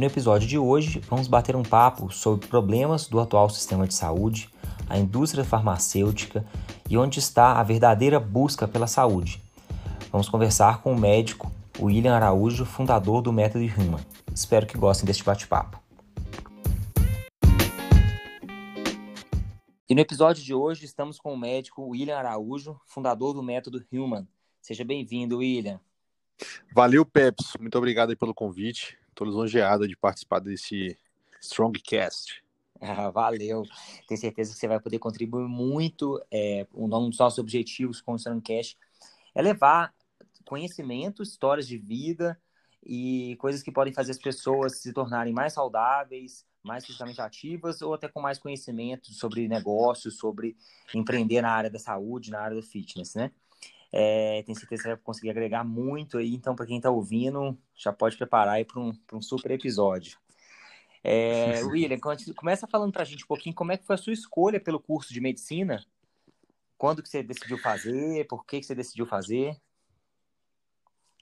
No episódio de hoje vamos bater um papo sobre problemas do atual sistema de saúde, a indústria farmacêutica e onde está a verdadeira busca pela saúde. Vamos conversar com o médico William Araújo, fundador do Método Human. Espero que gostem deste bate-papo. E no episódio de hoje estamos com o médico William Araújo, fundador do Método Human. Seja bem-vindo, William. Valeu, Peps. Muito obrigado pelo convite. Estou lisonjeado de participar desse Strongcast. Ah, valeu. Tenho certeza que você vai poder contribuir muito. É, um dos nossos objetivos com o Strongcast é levar conhecimento, histórias de vida e coisas que podem fazer as pessoas se tornarem mais saudáveis, mais fisicamente ativas ou até com mais conhecimento sobre negócios, sobre empreender na área da saúde, na área do fitness, né? É, tenho certeza que você vai conseguir agregar muito aí. Então, para quem está ouvindo, já pode preparar aí para um, um super episódio. É, William, começa falando para a gente um pouquinho como é que foi a sua escolha pelo curso de medicina. Quando que você decidiu fazer? Por que, que você decidiu fazer?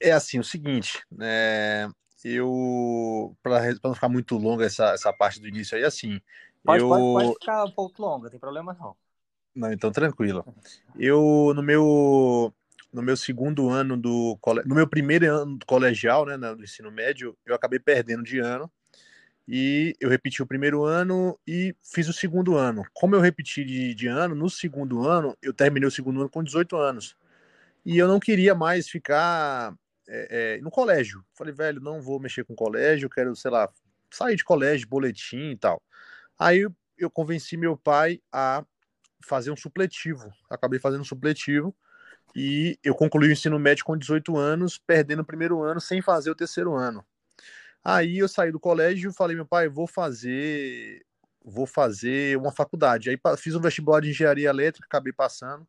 É assim, o seguinte, é, eu para não ficar muito longa essa, essa parte do início aí, assim, pode, eu... pode, pode ficar um pouco longa, não tem problema não. Não, então tranquilo. Eu no meu no meu segundo ano do no meu primeiro ano do colegial, né, no ensino médio, eu acabei perdendo de ano e eu repeti o primeiro ano e fiz o segundo ano. Como eu repeti de, de ano, no segundo ano eu terminei o segundo ano com 18 anos e eu não queria mais ficar é, é, no colégio. Falei, velho, não vou mexer com colégio, quero, sei lá, sair de colégio, boletim e tal. Aí eu, eu convenci meu pai a fazer um supletivo. Acabei fazendo um supletivo e eu concluí o ensino médio com 18 anos, perdendo o primeiro ano sem fazer o terceiro ano. Aí eu saí do colégio e falei, meu pai, vou fazer vou fazer uma faculdade. Aí fiz um vestibular de engenharia elétrica, acabei passando.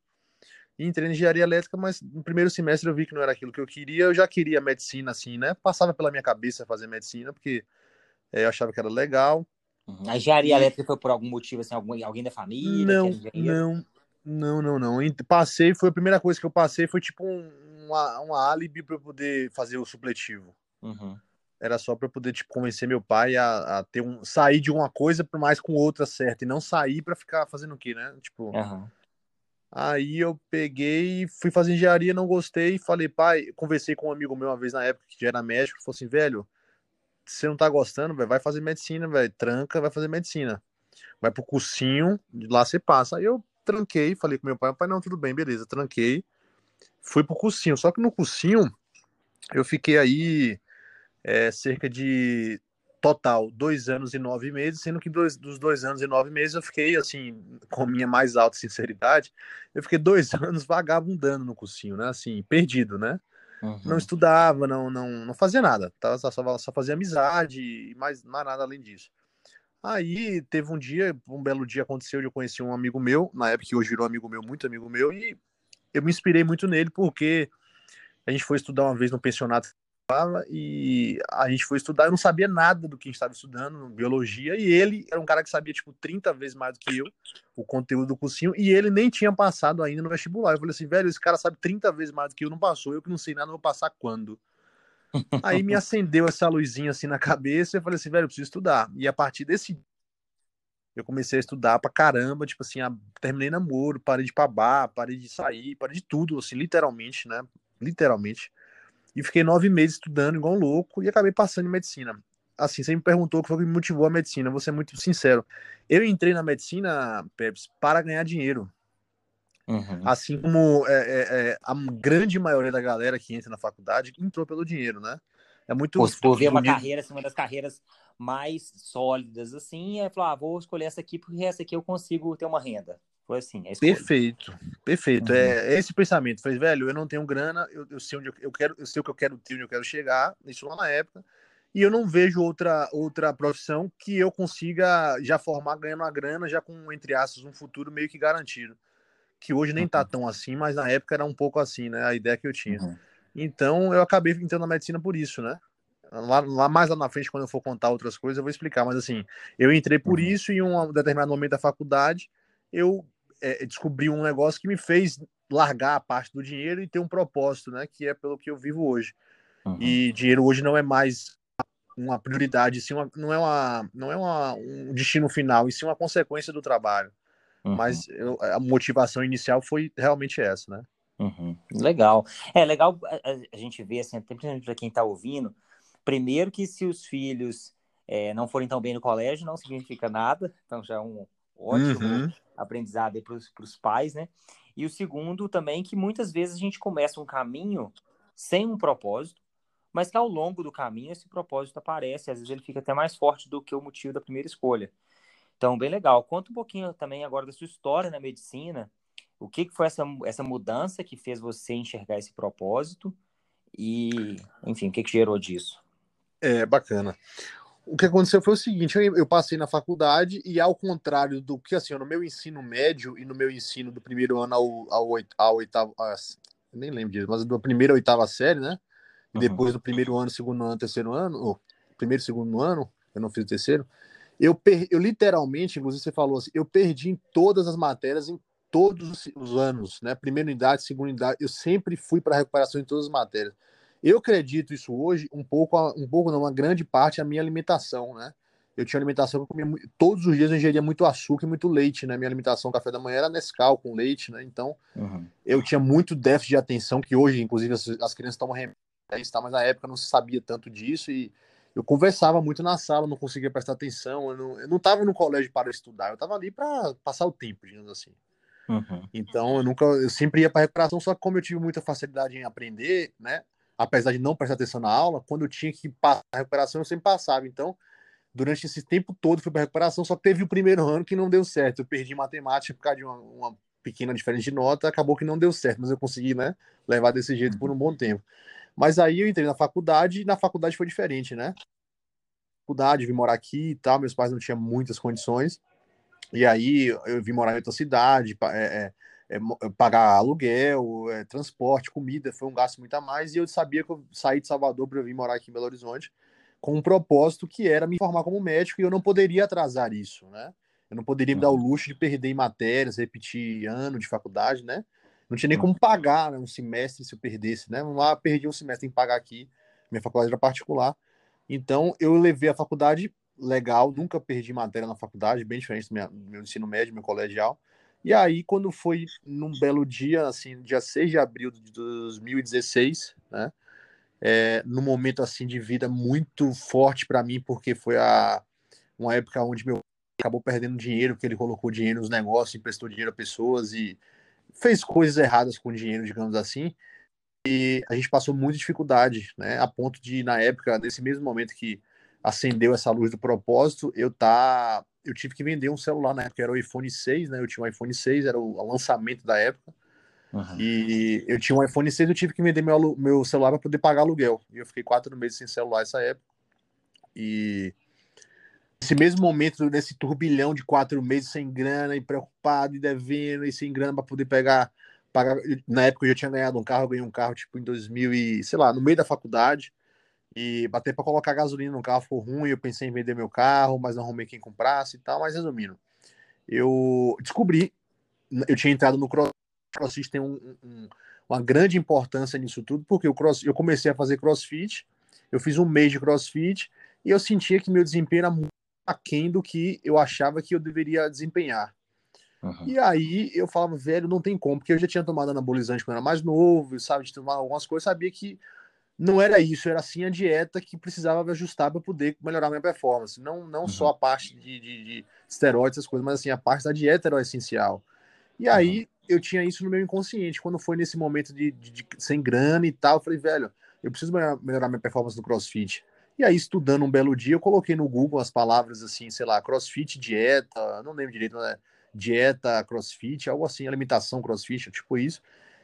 E entrei em engenharia elétrica, mas no primeiro semestre eu vi que não era aquilo que eu queria. Eu já queria medicina, assim, né? Passava pela minha cabeça fazer medicina, porque é, eu achava que era legal. A engenharia elétrica foi por algum motivo, assim, algum, alguém da família? Não, não, não, não, não. Passei, foi a primeira coisa que eu passei, foi tipo um, uma, uma álibi para eu poder fazer o supletivo. Uhum. Era só para poder tipo, convencer meu pai a, a, ter um sair de uma coisa por mais com outra certa e não sair para ficar fazendo o quê, né? Tipo. Uhum. Aí eu peguei, fui fazer engenharia, não gostei, falei, pai, conversei com um amigo meu uma vez na época que já era médico, falou assim, velho, se você não tá gostando, véio, vai fazer medicina, velho. Tranca, vai fazer medicina. Vai pro cursinho, lá você passa. Aí eu tranquei, falei com meu pai, pai, não, tudo bem, beleza, tranquei. Fui pro cursinho. Só que no cursinho, eu fiquei aí é, cerca de total dois anos e nove meses, sendo que dois, dos dois anos e nove meses eu fiquei assim, com minha mais alta sinceridade, eu fiquei dois anos vagabundando no cursinho, né? Assim, perdido, né? Uhum. Não estudava, não, não, não fazia nada. Tá? Só, só fazia amizade e mais, mais nada além disso. Aí teve um dia, um belo dia aconteceu de eu conheci um amigo meu, na época que hoje virou amigo meu, muito amigo meu, e eu me inspirei muito nele porque a gente foi estudar uma vez no pensionato e a gente foi estudar, eu não sabia nada do que a gente estava estudando, biologia, e ele era um cara que sabia, tipo, 30 vezes mais do que eu, o conteúdo do cursinho, e ele nem tinha passado ainda no vestibular. Eu falei assim, velho, esse cara sabe 30 vezes mais do que eu, não passou, eu que não sei nada, vou passar quando? Aí me acendeu essa luzinha assim na cabeça, e eu falei assim, velho, eu preciso estudar. E a partir desse eu comecei a estudar pra caramba, tipo assim, a... terminei namoro, parei de pabar, parei de sair, parei de tudo, assim, literalmente, né? Literalmente e fiquei nove meses estudando igual um louco e acabei passando em medicina. Assim, você me perguntou o que foi que me motivou a medicina, vou ser muito sincero. Eu entrei na medicina, Peps, para ganhar dinheiro. Uhum. Assim como é, é, é, a grande maioria da galera que entra na faculdade entrou pelo dinheiro, né? É muito. Pô, por ver uma carreira, assim, uma das carreiras mais sólidas, assim, é falar, ah, vou escolher essa aqui porque essa aqui eu consigo ter uma renda. Foi assim, é Perfeito, perfeito. Uhum. É, é, esse pensamento. Falei, velho, eu não tenho grana, eu, eu sei onde eu, eu, quero, eu sei o que eu quero ter, onde eu quero chegar, isso lá na época. E eu não vejo outra, outra profissão que eu consiga já formar ganhando uma grana, já com, entre aspas, um futuro meio que garantido. Que hoje nem tá uhum. tão assim, mas na época era um pouco assim, né? A ideia que eu tinha. Uhum. Então eu acabei entrando na medicina por isso, né? Lá, lá, mais lá na frente, quando eu for contar outras coisas, eu vou explicar. Mas assim, eu entrei por uhum. isso e em um determinado momento da faculdade, eu é, descobri um negócio que me fez largar a parte do dinheiro e ter um propósito, né? Que é pelo que eu vivo hoje. Uhum. E dinheiro hoje não é mais uma prioridade, sim, uma, não é, uma, não é uma, um destino final, e sim uma consequência do trabalho. Uhum. Mas eu, a motivação inicial foi realmente essa, né? Uhum. Legal. É legal a, gente ver, assim, principalmente para quem está ouvindo, primeiro que se os filhos é, não forem tão bem no colégio, não significa nada, então já é um ótimo uhum. aprendizado para os pais, né? E o segundo também que muitas vezes a gente começa um caminho sem um propósito, mas que ao longo do caminho esse propósito aparece, às vezes ele fica até mais forte do que o motivo da primeira escolha. Então, bem legal. Conta um pouquinho também agora da sua história na medicina. O que, que foi essa, essa mudança que fez você enxergar esse propósito? E, enfim, o que, que gerou disso? É, bacana. O que aconteceu foi o seguinte: eu passei na faculdade e, ao contrário do que, assim, no meu ensino médio e no meu ensino do primeiro ano ao, ao, ao oitavo. nem lembro disso, mas do primeiro à oitava série, né? E uhum. depois do primeiro ano, segundo ano, terceiro ano, ou primeiro segundo ano, eu não fiz o terceiro, eu, per, eu literalmente, inclusive você falou assim, eu perdi em todas as matérias, em todos os anos, né? Primeira unidade, segunda unidade, eu sempre fui para recuperação em todas as matérias. Eu acredito isso hoje um pouco, um pouco não, uma grande parte a minha alimentação, né? Eu tinha alimentação que eu comia todos os dias eu ingeria muito açúcar e muito leite, né? Minha alimentação, café da manhã era Nescau com leite, né? Então, uhum. eu tinha muito déficit de atenção que hoje, inclusive, as, as crianças tomam remédio tá? mas na época não se sabia tanto disso e eu conversava muito na sala, não conseguia prestar atenção, eu não, eu não tava no colégio para estudar, eu tava ali para passar o tempo, digamos assim. Uhum. Então eu nunca, eu sempre ia para recuperação, só que como eu tive muita facilidade em aprender, né, apesar de não prestar atenção na aula, quando eu tinha que passar a recuperação, eu sempre passava. Então, durante esse tempo todo fui para recuperação, só teve o primeiro ano que não deu certo. Eu perdi matemática por causa de uma, uma pequena diferença de nota, acabou que não deu certo, mas eu consegui, né, levar desse jeito por um bom tempo. Mas aí eu entrei na faculdade e na faculdade foi diferente, né? Faculdade, vim morar aqui e tal, meus pais não tinham muitas condições. E aí eu vim morar em outra cidade, é, é, é, pagar aluguel, é, transporte, comida, foi um gasto muito a mais. E eu sabia que eu saí de Salvador para vir morar aqui em Belo Horizonte com um propósito que era me formar como médico e eu não poderia atrasar isso, né? Eu não poderia me dar o uhum. luxo de perder em matérias, repetir ano de faculdade, né? Não tinha nem como pagar né, um semestre se eu perdesse, né? Lá perdi um semestre, tem que pagar aqui. Minha faculdade era particular. Então, eu levei a faculdade legal, nunca perdi matéria na faculdade, bem diferente do meu, meu ensino médio, meu colegial. E aí, quando foi num belo dia, assim, dia 6 de abril de 2016, né? É, num momento assim de vida muito forte para mim, porque foi a, uma época onde meu acabou perdendo dinheiro, porque ele colocou dinheiro nos negócios, emprestou dinheiro a pessoas e fez coisas erradas com dinheiro, digamos assim, e a gente passou muita dificuldade, né? A ponto de, na época, nesse mesmo momento que acendeu essa luz do propósito, eu tá, eu tive que vender um celular na época, era o iPhone 6, né? Eu tinha um iPhone 6, era o lançamento da época. Uhum. E eu tinha um iPhone 6, eu tive que vender meu, meu celular para poder pagar aluguel. E eu fiquei quatro meses sem celular essa época. E nesse mesmo momento, nesse turbilhão de quatro meses sem grana e preocupado e devendo e sem grana para poder pegar, pagar. Na época eu já tinha ganhado um carro, eu ganhei um carro tipo em 2000 e, sei lá, no meio da faculdade. E bater para colocar gasolina no carro ficou ruim, eu pensei em vender meu carro, mas não arrumei quem comprasse e tal, mas resumindo, eu descobri, eu tinha entrado no crossfit, crossfit tem um, um, uma grande importância nisso tudo, porque eu, cross, eu comecei a fazer crossfit, eu fiz um mês de crossfit, e eu sentia que meu desempenho era muito aquém do que eu achava que eu deveria desempenhar. Uhum. E aí eu falava, velho, não tem como, porque eu já tinha tomado anabolizante quando era mais novo, sabe, de tomar algumas coisas, sabia que não era isso, era sim a dieta que precisava ajustar para poder melhorar minha performance. Não, não uhum. só a parte de, de, de, esteroides, essas coisas, mas assim, a parte da dieta era o essencial. E aí uhum. eu tinha isso no meu inconsciente. Quando foi nesse momento de, de, de sem grana e tal, eu falei, velho, eu preciso melhorar, melhorar minha performance no CrossFit. E aí, estudando um belo dia, eu coloquei no Google as palavras assim, sei lá, crossfit, dieta, não lembro direito, né? Dieta, crossfit, algo assim, alimentação, crossfit, tipo isso.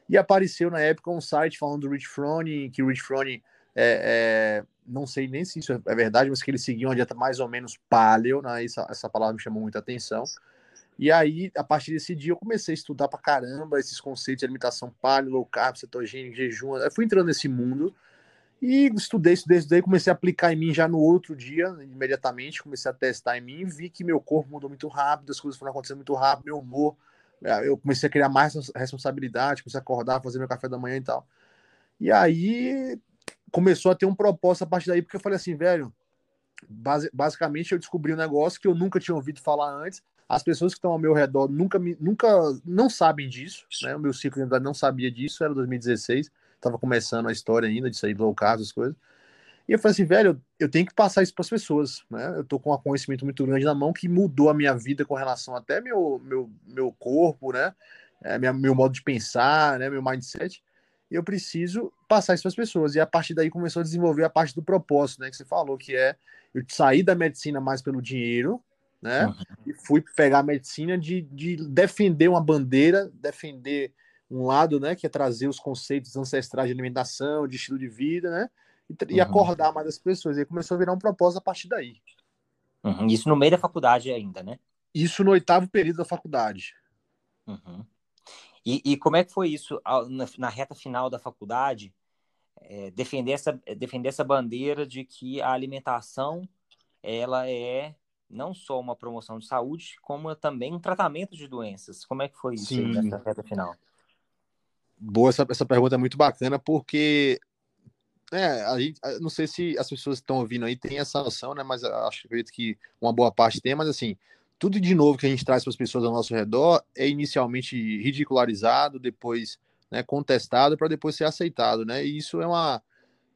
E apareceu na época um site falando do Rich Froning, que o Rich Froning é, é, não sei nem se isso é verdade, mas que eles seguiam uma dieta mais ou menos paleo, né? essa, essa palavra me chamou muita atenção. E aí, a partir desse dia, eu comecei a estudar pra caramba esses conceitos de alimentação paleo, low carb, cetogênico, jejum. Eu fui entrando nesse mundo e estudei, estudei, estudei, comecei a aplicar em mim já no outro dia, imediatamente, comecei a testar em mim, vi que meu corpo mudou muito rápido, as coisas foram acontecendo muito rápido, meu humor, é, eu comecei a criar mais responsabilidade, comecei a acordar, fazer meu café da manhã e tal. E aí começou a ter um propósito a partir daí, porque eu falei assim, velho, base, basicamente eu descobri um negócio que eu nunca tinha ouvido falar antes, as pessoas que estão ao meu redor nunca, me, nunca não sabem disso, né? O meu ciclo de não sabia disso, era 2016, estava começando a história ainda de sair do low carb, as coisas. E eu falei assim, velho, eu tenho que passar isso para as pessoas, né? Eu tô com um conhecimento muito grande na mão que mudou a minha vida com relação até meu meu, meu corpo, né? É, minha, meu modo de pensar, né? Meu mindset. E eu preciso passar isso para as pessoas. E a partir daí começou a desenvolver a parte do propósito, né? Que você falou, que é eu sair da medicina mais pelo dinheiro, né? Uhum. E fui pegar a medicina de, de defender uma bandeira, defender um lado, né? Que é trazer os conceitos ancestrais de alimentação, de estilo de vida, né? E, uhum. acordar mais as pessoas. E aí começou a virar um propósito a partir daí. Uhum. Isso no meio da faculdade ainda, né? Isso no oitavo período da faculdade. Uhum. E, e, como é que foi isso na, na reta final da faculdade? É, defender, essa, defender essa bandeira de que a alimentação ela é não só uma promoção de saúde, como também um tratamento de doenças. Como é que foi isso Sim. nessa reta final? Boa, essa, essa pergunta é muito bacana, porque é, a gente, não sei se as pessoas que estão ouvindo aí têm essa noção, né? Mas acho que uma boa parte tem, mas assim, tudo de novo que a gente traz para as pessoas ao nosso redor é inicialmente ridicularizado, depois né, contestado para depois ser aceitado, né? E isso é uma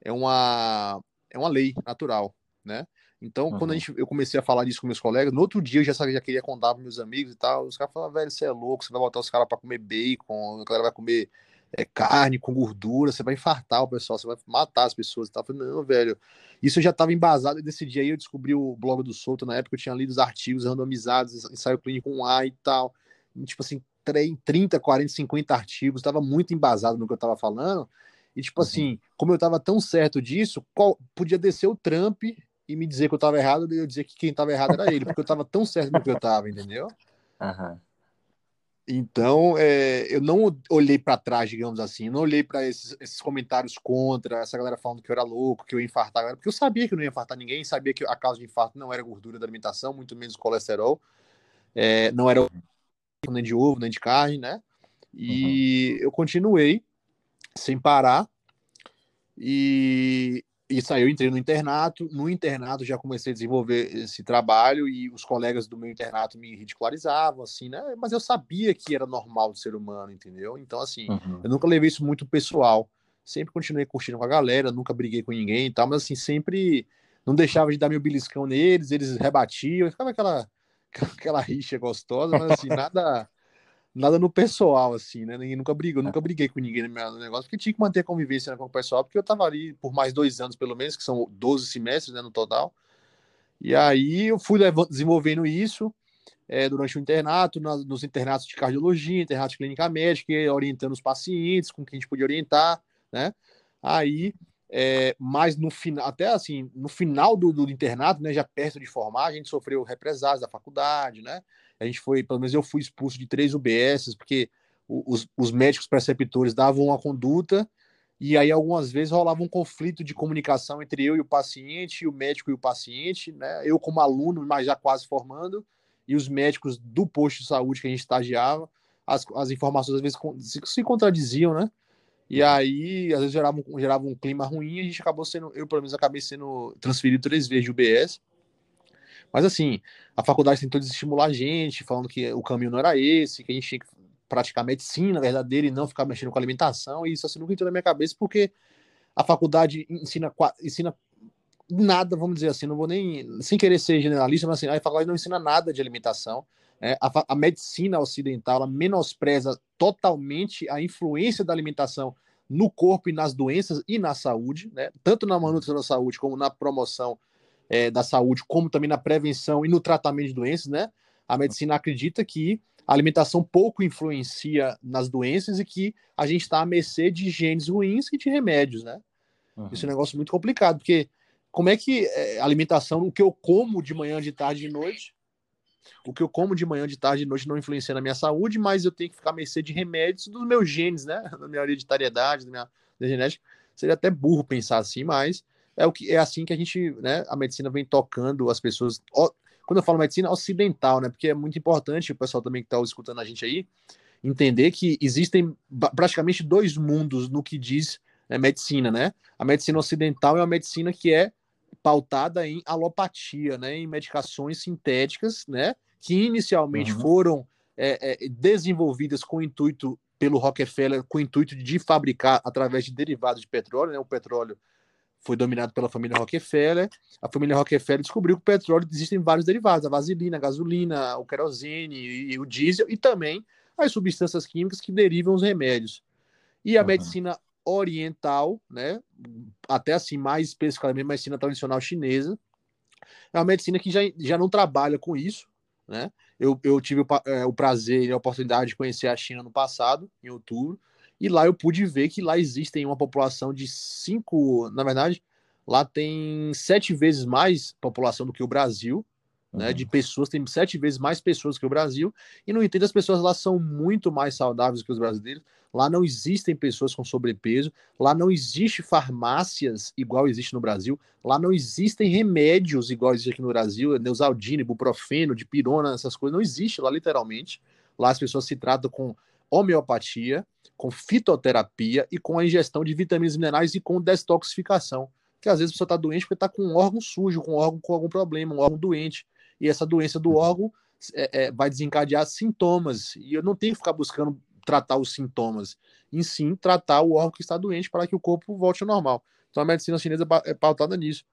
é uma é uma lei natural, né? Então, uhum. quando a gente, eu comecei a falar disso com meus colegas, no outro dia eu já sabia, já queria contar para meus amigos e tal. Os caras falavam, velho, você é louco, você vai botar os caras para comer bacon, a galera vai comer é, carne com gordura, você vai infartar o pessoal, você vai matar as pessoas e tal. Eu falei, não, velho, isso eu já estava embasado. E desse dia aí eu descobri o blog do Souto, na época eu tinha lido os artigos randomizados, ensaio clínico com A e tal. Tipo assim, 30, 40, 50 artigos, estava muito embasado no que eu estava falando. E, tipo uhum. assim, como eu estava tão certo disso, qual, podia descer o Trump e me dizer que eu estava errado, e eu dizer que quem estava errado era ele, porque eu estava tão certo no que eu estava, entendeu? Uhum. Então, é, eu não olhei para trás, digamos assim, não olhei para esses, esses, comentários contra, essa galera falando que eu era louco, que eu ia infartar, porque eu sabia que eu não ia infartar ninguém, sabia que a causa de infarto não era gordura da alimentação, muito menos colesterol, é, não era nem de ovo, nem de carne, né? E uhum. eu continuei sem parar. E isso aí eu entrei no internato, no internato já comecei a desenvolver esse trabalho e os colegas do meu internato me ridicularizavam, assim, né? Mas eu sabia que era normal do ser humano, entendeu? Então, assim, uhum. eu nunca levei isso muito pessoal. Sempre continuei curtindo com a galera, nunca briguei com ninguém e tal, mas assim, sempre não deixava de dar meu beliscão neles, eles rebatiam, ficava aquela, aquela rixa gostosa, mas assim, nada nada no pessoal, assim, né? Ninguém nunca brigou, nunca briguei com ninguém no negócio, porque tinha que manter a convivência né, com o pessoal, porque eu tava ali por mais dois anos, pelo menos, que são 12 semestres, né, no total. E aí eu fui desenvolvendo isso é, durante o internato, na, nos internatos de cardiologia, internato de clínica médica, orientando os pacientes, com quem a gente podia orientar, né? Aí, é, mas no final, até assim, no final do, do internato, né, já perto de formar, a gente sofreu represálias da faculdade, né? A gente foi, pelo menos eu fui expulso de três UBS, porque os, os médicos preceptores davam uma conduta e aí algumas vezes rolava um conflito de comunicação entre eu e o paciente, o médico e o paciente, né? Eu como aluno, mas já quase formando, e os médicos do posto de saúde que a gente estagiava, as, as informações às vezes se, se contradiziam, né? E aí, às vezes gerava um, gerava um clima ruim, e a gente acabou sendo, eu pelo menos acabei sendo transferido três vezes de UBS. Mas assim, a faculdade tentou desestimular a gente, falando que o caminho não era esse, que a gente tinha que praticar medicina verdadeira e não ficar mexendo com alimentação. E isso assim nunca entrou na minha cabeça, porque a faculdade ensina, ensina nada, vamos dizer assim, não vou nem, sem querer ser generalista, mas assim, a faculdade não ensina nada de alimentação. É, a, a, medicina ocidental ela menospreza totalmente a influência da alimentação no corpo e nas doenças e na saúde, né? tanto na manutenção da saúde como na promoção é, da saúde, como também na prevenção e no tratamento de doenças, né? A medicina acredita que a alimentação pouco influencia nas doenças e que a gente está à mercê de genes ruins e de remédios, né? Uhum. Isso é um negócio muito complicado, porque como é que é, alimentação, o que eu como de manhã, de tarde e de noite, o que eu como de manhã, de tarde de noite não influencia na minha saúde, mas eu tenho que ficar a mercê de remédios dos meus genes, né? Da minha hereditariedade, da minha da genética. Seria até burro pensar assim, mas é o que é assim que a gente, né? A medicina vem tocando as pessoas. Quando eu falo medicina ocidental, né? Porque é muito importante o pessoal também que está escutando a gente aí entender que existem praticamente dois mundos no que diz é, medicina, né? A medicina ocidental é uma medicina que é pautada em alopatia, né? Em medicações sintéticas, né? Que inicialmente uhum. foram é, é, desenvolvidas com o intuito pelo Rockefeller, com o intuito de fabricar através de derivados de petróleo, né? O petróleo foi dominado pela família Rockefeller. A família Rockefeller descobriu que o petróleo existem vários derivados, a vaselina, a gasolina, o querosene e, e o diesel, e também as substâncias químicas que derivam os remédios. E a uhum. medicina oriental, né, até assim, mais especificamente medicina tradicional chinesa, é uma medicina que já, já não trabalha com isso, né? Eu, eu tive o, é, o prazer e a oportunidade de conhecer a China no passado, em outubro, e lá eu pude ver que lá existem uma população de cinco, na verdade, lá tem sete vezes mais população do que o Brasil, né, uhum. de pessoas, tem sete vezes mais pessoas que o Brasil, e no entanto as pessoas lá são muito mais saudáveis que os brasileiros, lá não existem pessoas com sobrepeso, lá não existe farmácias igual existe no Brasil, lá não existem remédios igual existe aqui no Brasil, Neusaldina, ibuprofeno, dipirona, essas coisas, não existe lá literalmente, lá as pessoas se tratam com homeopatia, com fitoterapia e com a ingestão de vitaminas e minerais e com detoxificação, que às vezes a pessoa está doente porque está com um órgão sujo, com um órgão com algum problema, um órgão doente, e essa doença do órgão é, é, vai desencadear sintomas. E eu não tenho que ficar buscando tratar os sintomas, em sim tratar o órgão que está doente para que o corpo volte ao normal. Então a medicina chinesa é pautada nisso.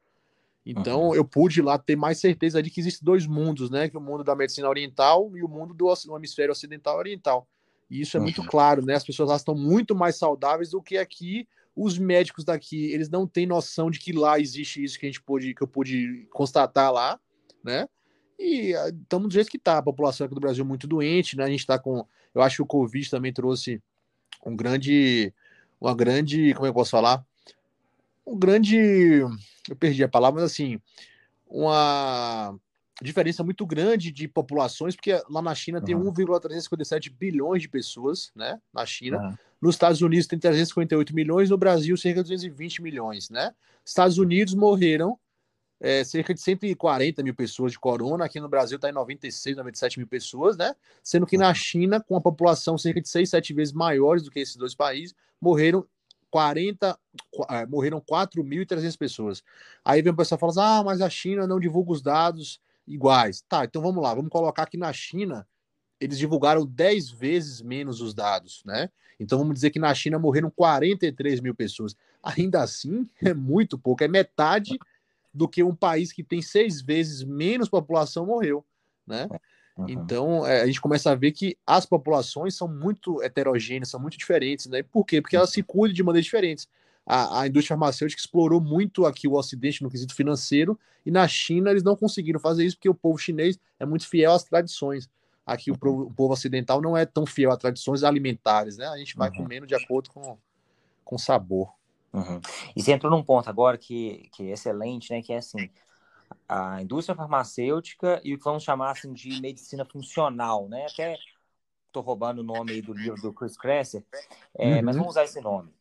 Então uhum. eu pude lá ter mais certeza de que existem dois mundos, né? Que o mundo da medicina oriental e o mundo do, do hemisfério ocidental e oriental. E isso é uhum. muito claro, né? As pessoas lá estão muito mais saudáveis do que aqui. Os médicos daqui, eles não têm noção de que lá existe isso que a gente pôde, que eu pude constatar lá, né? E estamos ah, do jeito que está. A população aqui do Brasil é muito doente, né? A gente está com. Eu acho que o Covid também trouxe um grande. Uma grande. Como é que eu posso falar? Um grande. Eu perdi a palavra, mas assim. Uma diferença muito grande de populações, porque lá na China uhum. tem 1,357 bilhões de pessoas, né? Na China. Uhum. Nos Estados Unidos tem 358 milhões, no Brasil cerca de 220 milhões, né? Estados Unidos morreram é, cerca de 140 mil pessoas de corona, aqui no Brasil está em 96, 97 mil pessoas, né? Sendo que na China, com a população cerca de 6, 7 vezes maiores do que esses dois países, morreram 40, é, morreram 4.300 pessoas. Aí vem o pessoal e fala assim, ah, mas a China não divulga os dados iguais. Tá, então vamos lá, vamos colocar que na China eles divulgaram 10 vezes menos os dados, né? Então vamos dizer que na China morreram 43 mil pessoas. Ainda assim, é muito pouco, é metade do que um país que tem seis vezes menos população morreu, né? Uhum. Então é, a gente começa a ver que as populações são muito heterogêneas, são muito diferentes, né? Por quê? Porque elas se cuidam de maneiras diferentes. A, a, indústria farmacêutica explorou muito aqui o Ocidente no quesito financeiro, e na China eles não conseguiram fazer isso porque o povo chinês é muito fiel às tradições. Aqui o, o povo ocidental não é tão fiel a tradições alimentares, né? A gente vai uhum. comendo de acordo com, com sabor. Uhum. E você entrou num ponto agora que, que é excelente, né? Que é assim, a indústria farmacêutica e o que vamos chamar assim, de medicina funcional, né? Até estou roubando o nome aí do livro do Chris Kresser, é, uhum. mas vamos usar esse nome.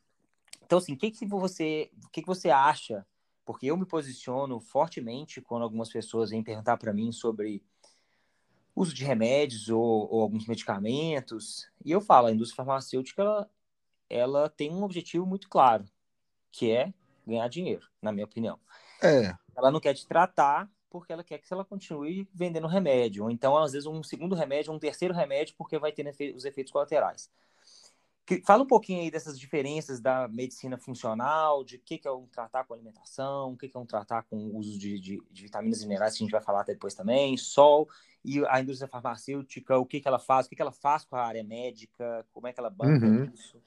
Então, assim, o que, que você, o que, que você acha? Porque eu me posiciono fortemente quando algumas pessoas vêm perguntar para mim sobre uso de remédios ou, ou, alguns medicamentos, e eu falo, a indústria farmacêutica ela, ela tem um objetivo muito claro, que é ganhar dinheiro, na minha opinião. É. Ela não quer te tratar porque ela quer que ela continue vendendo remédio, ou então, às vezes, um segundo remédio, um terceiro remédio, porque vai ter os efeitos colaterais. Fala um pouquinho aí dessas diferenças da medicina funcional, de o que, que é um tratar com alimentação, o que, que é um tratar com o uso de, de, de, vitaminas e minerais, que a gente vai falar até depois também, sol, e a indústria farmacêutica, o que, que ela faz, o que, que ela faz com a área médica, como é que ela banca uhum. isso.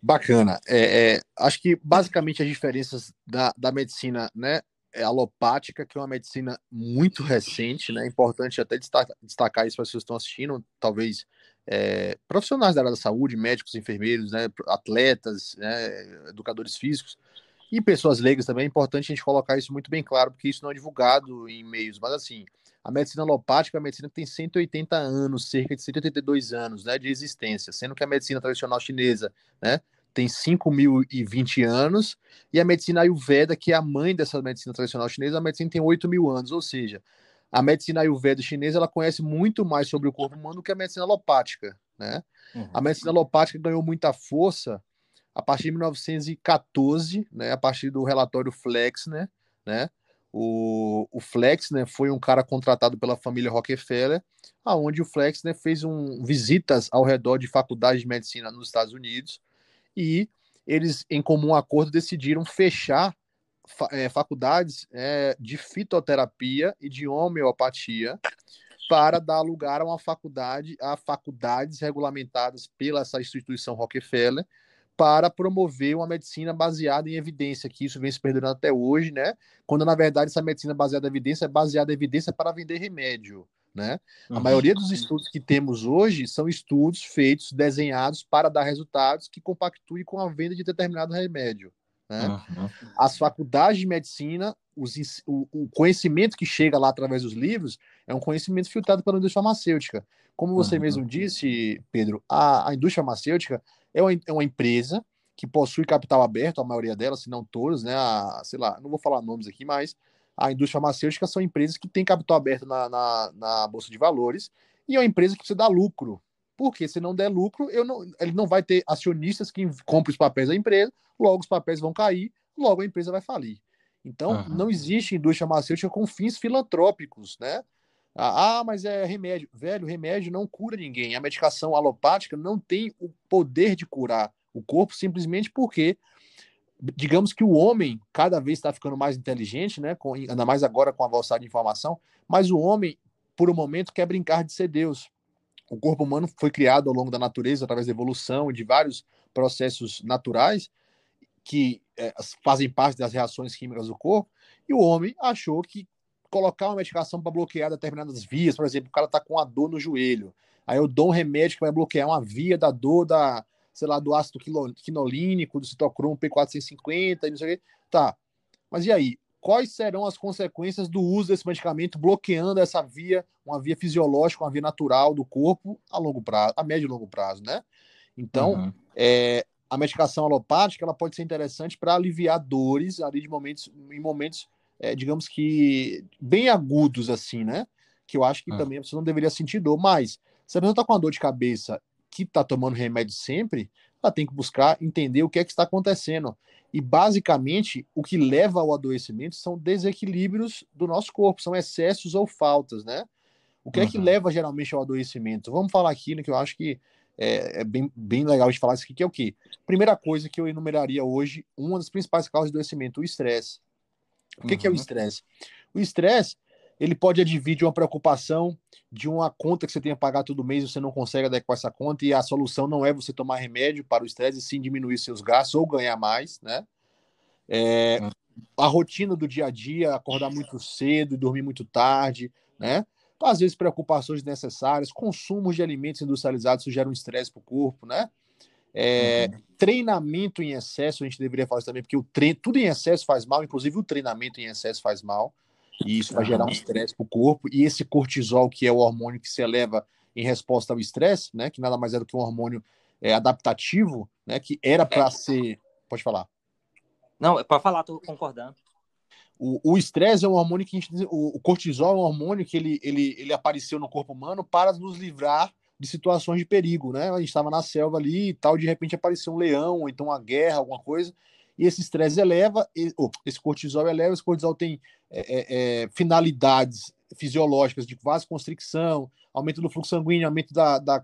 Bacana. É, é, acho que basicamente as diferenças da, da medicina né, é alopática, que é uma medicina muito recente, né? Importante até destacar, destacar isso para as pessoas que estão assistindo, talvez é, profissionais da área da saúde, médicos, enfermeiros, né, atletas, né, educadores físicos, E pessoas leigas também, é importante a gente colocar isso muito bem claro, porque isso não é divulgado em meios, mas assim, a medicina alopática é uma medicina que tem 180 anos, cerca de 182 anos né, de existência, sendo que a medicina tradicional chinesa né, tem 5.020 anos, e a medicina Ayurveda, que é a mãe dessa medicina tradicional chinesa, a medicina tem 8 mil anos, ou seja, a medicina Ayurveda chinesa ela conhece muito mais sobre o corpo humano do que a medicina alopática. Né? Uhum. A medicina alopática ganhou muita força a partir de 1914, né, a partir do relatório Flex, né, né, o, o Flex, né, foi um cara contratado pela família Rockefeller, aonde o Flex, né, fez um, visitas ao redor de faculdades de medicina nos Estados Unidos e eles, em comum acordo, decidiram fechar é, faculdades é, de fitoterapia e de homeopatia para dar lugar a uma faculdade, a faculdades regulamentadas pela essa instituição Rockefeller, para promover uma medicina baseada em evidência, que isso vem se perdendo até hoje, né? Quando na verdade essa medicina baseada em evidência é baseada em evidência para vender remédio, né? Uhum. A maioria dos estudos que temos hoje são estudos feitos, desenhados para dar resultados que compactuem com a venda de determinado remédio, né? Uhum. As faculdades de medicina, os, o, o, conhecimento que chega lá através dos livros é um conhecimento filtrado pela indústria farmacêutica. Como você uhum. mesmo disse, Pedro, a, a indústria farmacêutica é uma, é uma empresa que possui capital aberto, a maioria delas, se não todas, né? A, sei lá, não vou falar nomes aqui, mas a indústria farmacêutica são empresas que têm capital aberto na, na, na Bolsa de Valores e é uma empresa que precisa dar lucro. Porque se não der lucro, eu não, ele não vai ter acionistas que comprem os papéis da empresa, logo os papéis vão cair, logo a empresa vai falir. Então, uhum. não existe indústria farmacêutica com fins filantrópicos, né? Ah, mas é remédio. Velho, remédio não cura ninguém. A medicação alopática não tem o poder de curar o corpo simplesmente porque, digamos que o homem cada vez está ficando mais inteligente, né? Com, ainda mais agora com a avançada de informação, mas o homem, por um momento, quer brincar de ser Deus. O corpo humano foi criado ao longo da natureza, através da evolução e de vários processos naturais que é, fazem parte das reações químicas do corpo, e o homem achou que colocar uma medicação para bloquear determinadas vias, por exemplo, o cara está com a dor no joelho, aí eu dou um remédio que vai bloquear uma via da dor da, sei lá, do ácido quinolínico, do citocromo P450 e não sei o que. Tá. Mas e aí? Quais serão as consequências do uso desse medicamento bloqueando essa via, uma via fisiológica, uma via natural do corpo a longo prazo, a médio e longo prazo, né? Então, uhum. é, a medicação alopática ela pode ser interessante para aliviar dores ali de momentos, em momentos é, digamos que, bem agudos, assim, né? Que eu acho que ah. também a pessoa não deveria sentir dor. Mas, se a pessoa está com uma dor de cabeça que está tomando remédio sempre, ela tem que buscar entender o que é que está acontecendo. E, basicamente, o que leva ao adoecimento são desequilíbrios do nosso corpo, são excessos ou faltas, né? O que uhum. é que uhum. leva geralmente ao adoecimento? Vamos falar aqui, né, que eu acho que é, é, bem, bem legal de falar isso aqui, que é o quê? Primeira coisa que eu enumeraria hoje, uma das principais causas de adoecimento, o estresse. O que, uhum. que é o uhum. estresse? O estresse, ele pode advir de uma preocupação, de uma conta que você tem a pagar todo mês e você não consegue adequar essa conta, e a solução não é você tomar remédio para o estresse, e sim diminuir seus gastos ou ganhar mais, né? É, a rotina do dia a dia, acordar muito cedo e dormir muito tarde, né? Às vezes preocupações necessárias, consumos de alimentos industrializados geram estresse para o corpo, né? É, uhum. Treinamento em excesso, a gente deveria falar também, porque o treino, tudo em excesso faz mal, inclusive o treinamento em excesso faz mal, e isso vai gerar um estresse para o corpo. E esse cortisol, que é o hormônio que se eleva em resposta ao estresse, né, que nada mais é do que um hormônio é, adaptativo, né, que era para é. ser. Pode falar. Não, pode falar, estou concordando. O estresse é um hormônio que a gente, o, o cortisol é um hormônio que ele, ele, ele apareceu no corpo humano para nos livrar de situações de perigo, né? A gente estava na selva ali e tal, de repente apareceu um leão, ou então uma guerra, alguma coisa, e esse estresse eleva, e, oh, esse cortisol eleva, esse cortisol tem é, é, é, finalidades fisiológicas de vasoconstricção, aumento do fluxo sanguíneo, aumento da, da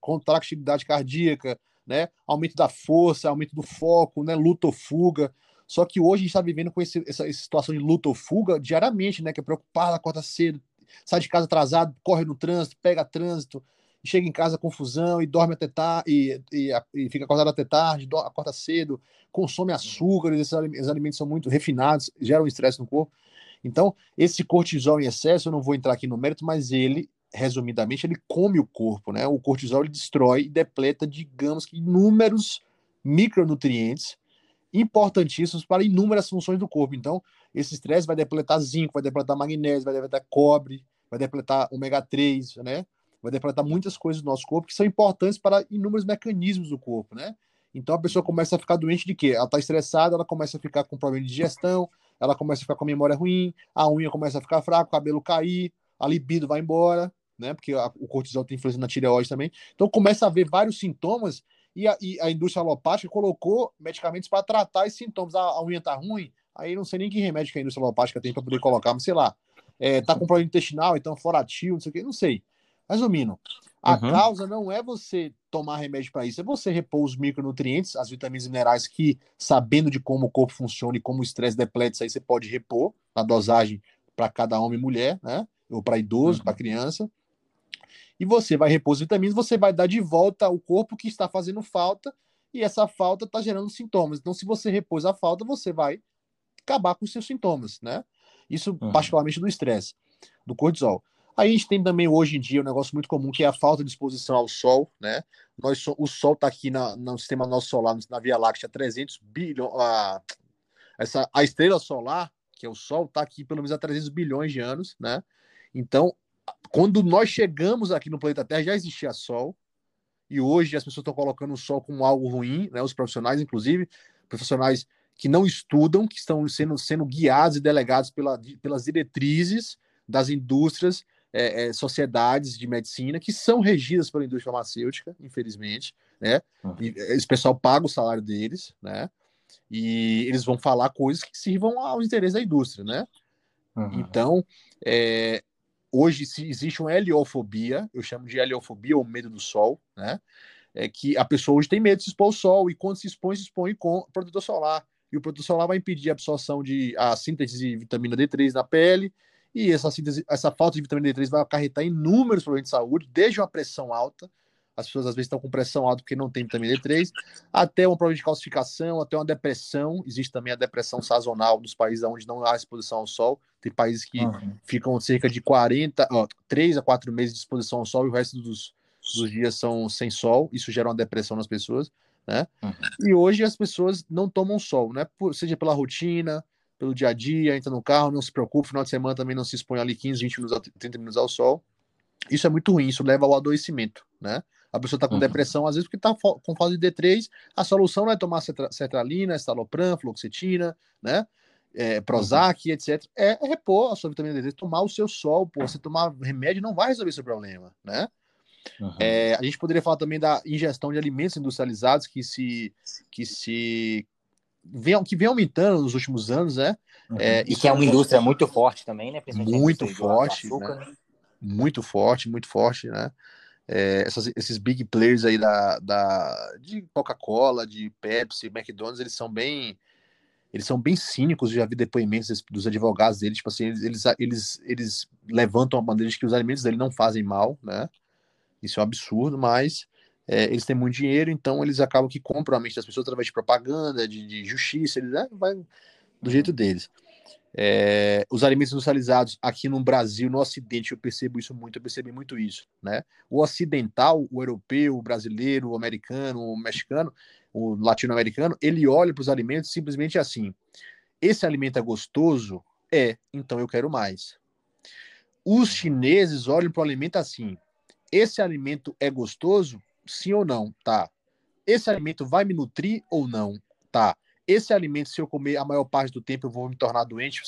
contractilidade cardíaca, né? Aumento da força, aumento do foco, né? Luta ou fuga. Só que hoje a gente está vivendo com esse, essa, essa, situação de luta ou fuga diariamente, né? Que é preocupado, acorda cedo, sai de casa atrasado, corre no trânsito, pega trânsito, chega em casa confusão e dorme até tarde e, e, e, fica acordado até tarde, acorda cedo, consome açúcar, esses alimentos são muito refinados, geram estresse no corpo. Então, esse cortisol em excesso, eu não vou entrar aqui no mérito, mas ele, resumidamente, ele come o corpo, né? O cortisol ele destrói e depleta, digamos que inúmeros micronutrientes importantíssimos para inúmeras funções do corpo. Então, esse estresse vai depletar zinco, vai depletar magnésio, vai depletar cobre, vai depletar ômega 3, né? Vai depletar muitas coisas do nosso corpo que são importantes para inúmeros mecanismos do corpo, né? Então a pessoa começa a ficar doente de quê? Ela está estressada, ela começa a ficar com problema de digestão, ela começa a ficar com a memória ruim, a unha começa a ficar fraca, o cabelo cair, a libido vai embora, né? Porque a, o cortisol tem influência na tireoide também. Então começa a haver vários sintomas e a, e a indústria alopática colocou medicamentos para tratar esses sintomas. A, a unha tá ruim, aí não sei nem que remédio que a indústria alopática tem para poder colocar, mas sei lá. É, tá com problema intestinal, então floratil, não sei o não sei. Resumindo, a uhum. causa não é você tomar remédio para isso, é você repor os micronutrientes, as vitaminas e minerais que, sabendo de como o corpo funciona e como o estresse depleta, isso aí você pode repor a dosagem para cada homem e mulher, né? Ou para idoso, uhum. para criança. E você vai repor as vitaminas, você vai dar de volta ao corpo que está fazendo falta, e essa falta está gerando sintomas. Então, se você repôs a falta, você vai acabar com os seus sintomas, né? Isso uhum. particularmente do estresse, do cortisol. A gente tem também hoje em dia um negócio muito comum que é a falta de exposição ao sol, né? Nós, o sol está aqui na, no sistema nosso solar, na Via Láctea, 300 bilhões. A, essa, a estrela solar, que é o Sol, está aqui pelo menos há 300 bilhões de anos, né? Então, quando nós chegamos aqui no planeta Terra, já existia Sol, e hoje as pessoas estão colocando o Sol como algo ruim, né? Os profissionais, inclusive, profissionais que não estudam, que estão sendo, sendo guiados e delegados pela, pelas diretrizes das indústrias é, é, sociedades de medicina que são regidas pela indústria farmacêutica, infelizmente, né? Uhum. E, esse pessoal paga o salário deles, né? E eles vão falar coisas que sirvam aos interesses da indústria, né? Uhum. Então, é, hoje se existe uma heliofobia, eu chamo de heliofobia ou medo do sol, né? É que a pessoa hoje tem medo de se expor ao sol e quando se expõe, se expõe com protetor solar. E o protetor solar vai impedir a absorção de a síntese de vitamina D3 na pele e essa, síntese, essa falta de vitamina D3 vai acarretar inúmeros problemas de saúde, desde uma pressão alta, as pessoas às vezes estão com pressão alta porque não tem vitamina D3, até um problema de calcificação, até uma depressão. Existe também a depressão sazonal dos países onde não há exposição ao sol. Tem países que uhum. ficam cerca de 40, ó, 3 a 4 meses de exposição ao sol e o resto dos, dos dias são sem sol. Isso gera uma depressão nas pessoas. Né? Uhum. E hoje as pessoas não tomam sol, né? Por, seja pela rotina, pelo dia a dia, entra no carro, não se preocupe, final de semana também não se expõe ali 15, 20 minutos, 30 minutos ao sol. Isso é muito ruim, isso leva ao adoecimento, né? A pessoa está com uhum. depressão, às vezes, porque está com falta de D3, a solução não é tomar cetralina, estalopram, fluoxetina, né? É, Prozac, uhum. etc. É, é, repor a sua vitamina D3, tomar o seu sol, pô. Você tomar remédio não vai resolver seu problema, né? Uhum. É, a gente poderia falar também da ingestão de alimentos industrializados que se, que se vem, que vem aumentando nos últimos anos, né? Uhum. É, e que é uma indústria muito forte também, né? Muito forte, açúcar, né? né? muito forte, muito forte, né? É, essas, esses big players aí da, da de Coca-Cola, de Pepsi, McDonald's, eles são bem eles são bem cínicos, já vi depoimentos dos advogados deles, tipo assim, eles, eles, eles, eles levantam a bandeira de que os alimentos dele não fazem mal, né? Isso é um absurdo, mas é, eles têm muito dinheiro, então eles acabam que compram a mente das pessoas através de propaganda, de, de justiça, eles né, vai do jeito deles. É, os alimentos industrializados aqui no Brasil, no Ocidente, eu percebo isso muito, eu percebi muito isso, né? O ocidental, o europeu, o brasileiro, o americano, o mexicano, o latino-americano, ele olha para os alimentos simplesmente assim: esse alimento é gostoso? É, então eu quero mais. Os chineses olham para o alimento assim: esse alimento é gostoso? Sim ou não? Tá. Esse alimento vai me nutrir ou não? Tá. Esse alimento, se eu comer a maior parte do tempo, eu vou me tornar doente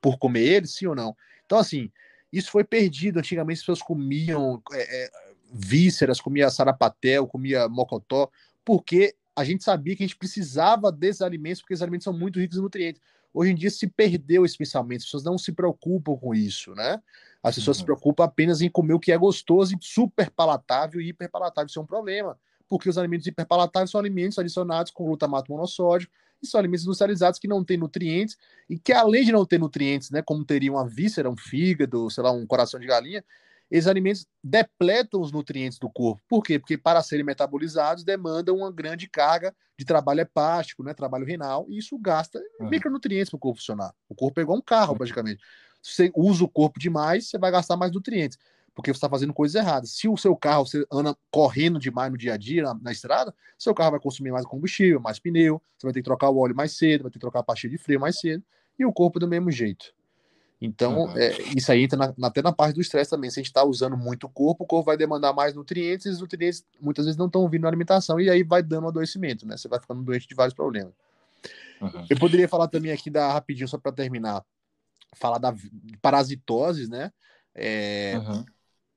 por comer ele? Sim ou não? Então, assim, isso foi perdido. Antigamente as pessoas comiam é, é, vísceras, comia sarapatel, comia mocotó, porque a gente sabia que a gente precisava desses alimentos, porque esses alimentos são muito ricos em nutrientes. Hoje em dia se perdeu esse pensamento, as pessoas não se preocupam com isso, né? As pessoas uhum. se preocupam apenas em comer o que é gostoso e super palatável e hiper palatável. Isso é um problema, porque os alimentos hiperpalatáveis são alimentos adicionados com glutamato monossódico e são alimentos industrializados que não têm nutrientes e que, além de não ter nutrientes, né, como teria uma víscera, um fígado, sei lá, um coração de galinha, esses alimentos depletam os nutrientes do corpo. Por quê? Porque para serem metabolizados demandam uma grande carga de trabalho hepático, né, trabalho renal, e isso gasta uhum. micronutrientes para o corpo funcionar. O corpo é igual um carro, uhum. praticamente. Se você usa o corpo demais, você vai gastar mais nutrientes. porque você está fazendo coisas erradas. Se o seu carro você anda correndo demais no dia a dia na, na, estrada, seu carro vai consumir mais combustível, mais pneu, você vai ter que trocar o óleo mais cedo, vai ter que trocar a pastilha de freio mais cedo, e o corpo do mesmo jeito. Então, é, isso aí entra na, até na parte do estresse também. Se a gente está usando muito o corpo, o corpo vai demandar mais nutrientes, e os nutrientes muitas vezes não estão vindo na alimentação, e aí vai dando um adoecimento, né? Você vai ficando doente de vários problemas. Uhum. Eu poderia falar também aqui da rapidinho, só para terminar, falar da parasitose, né? É, uhum.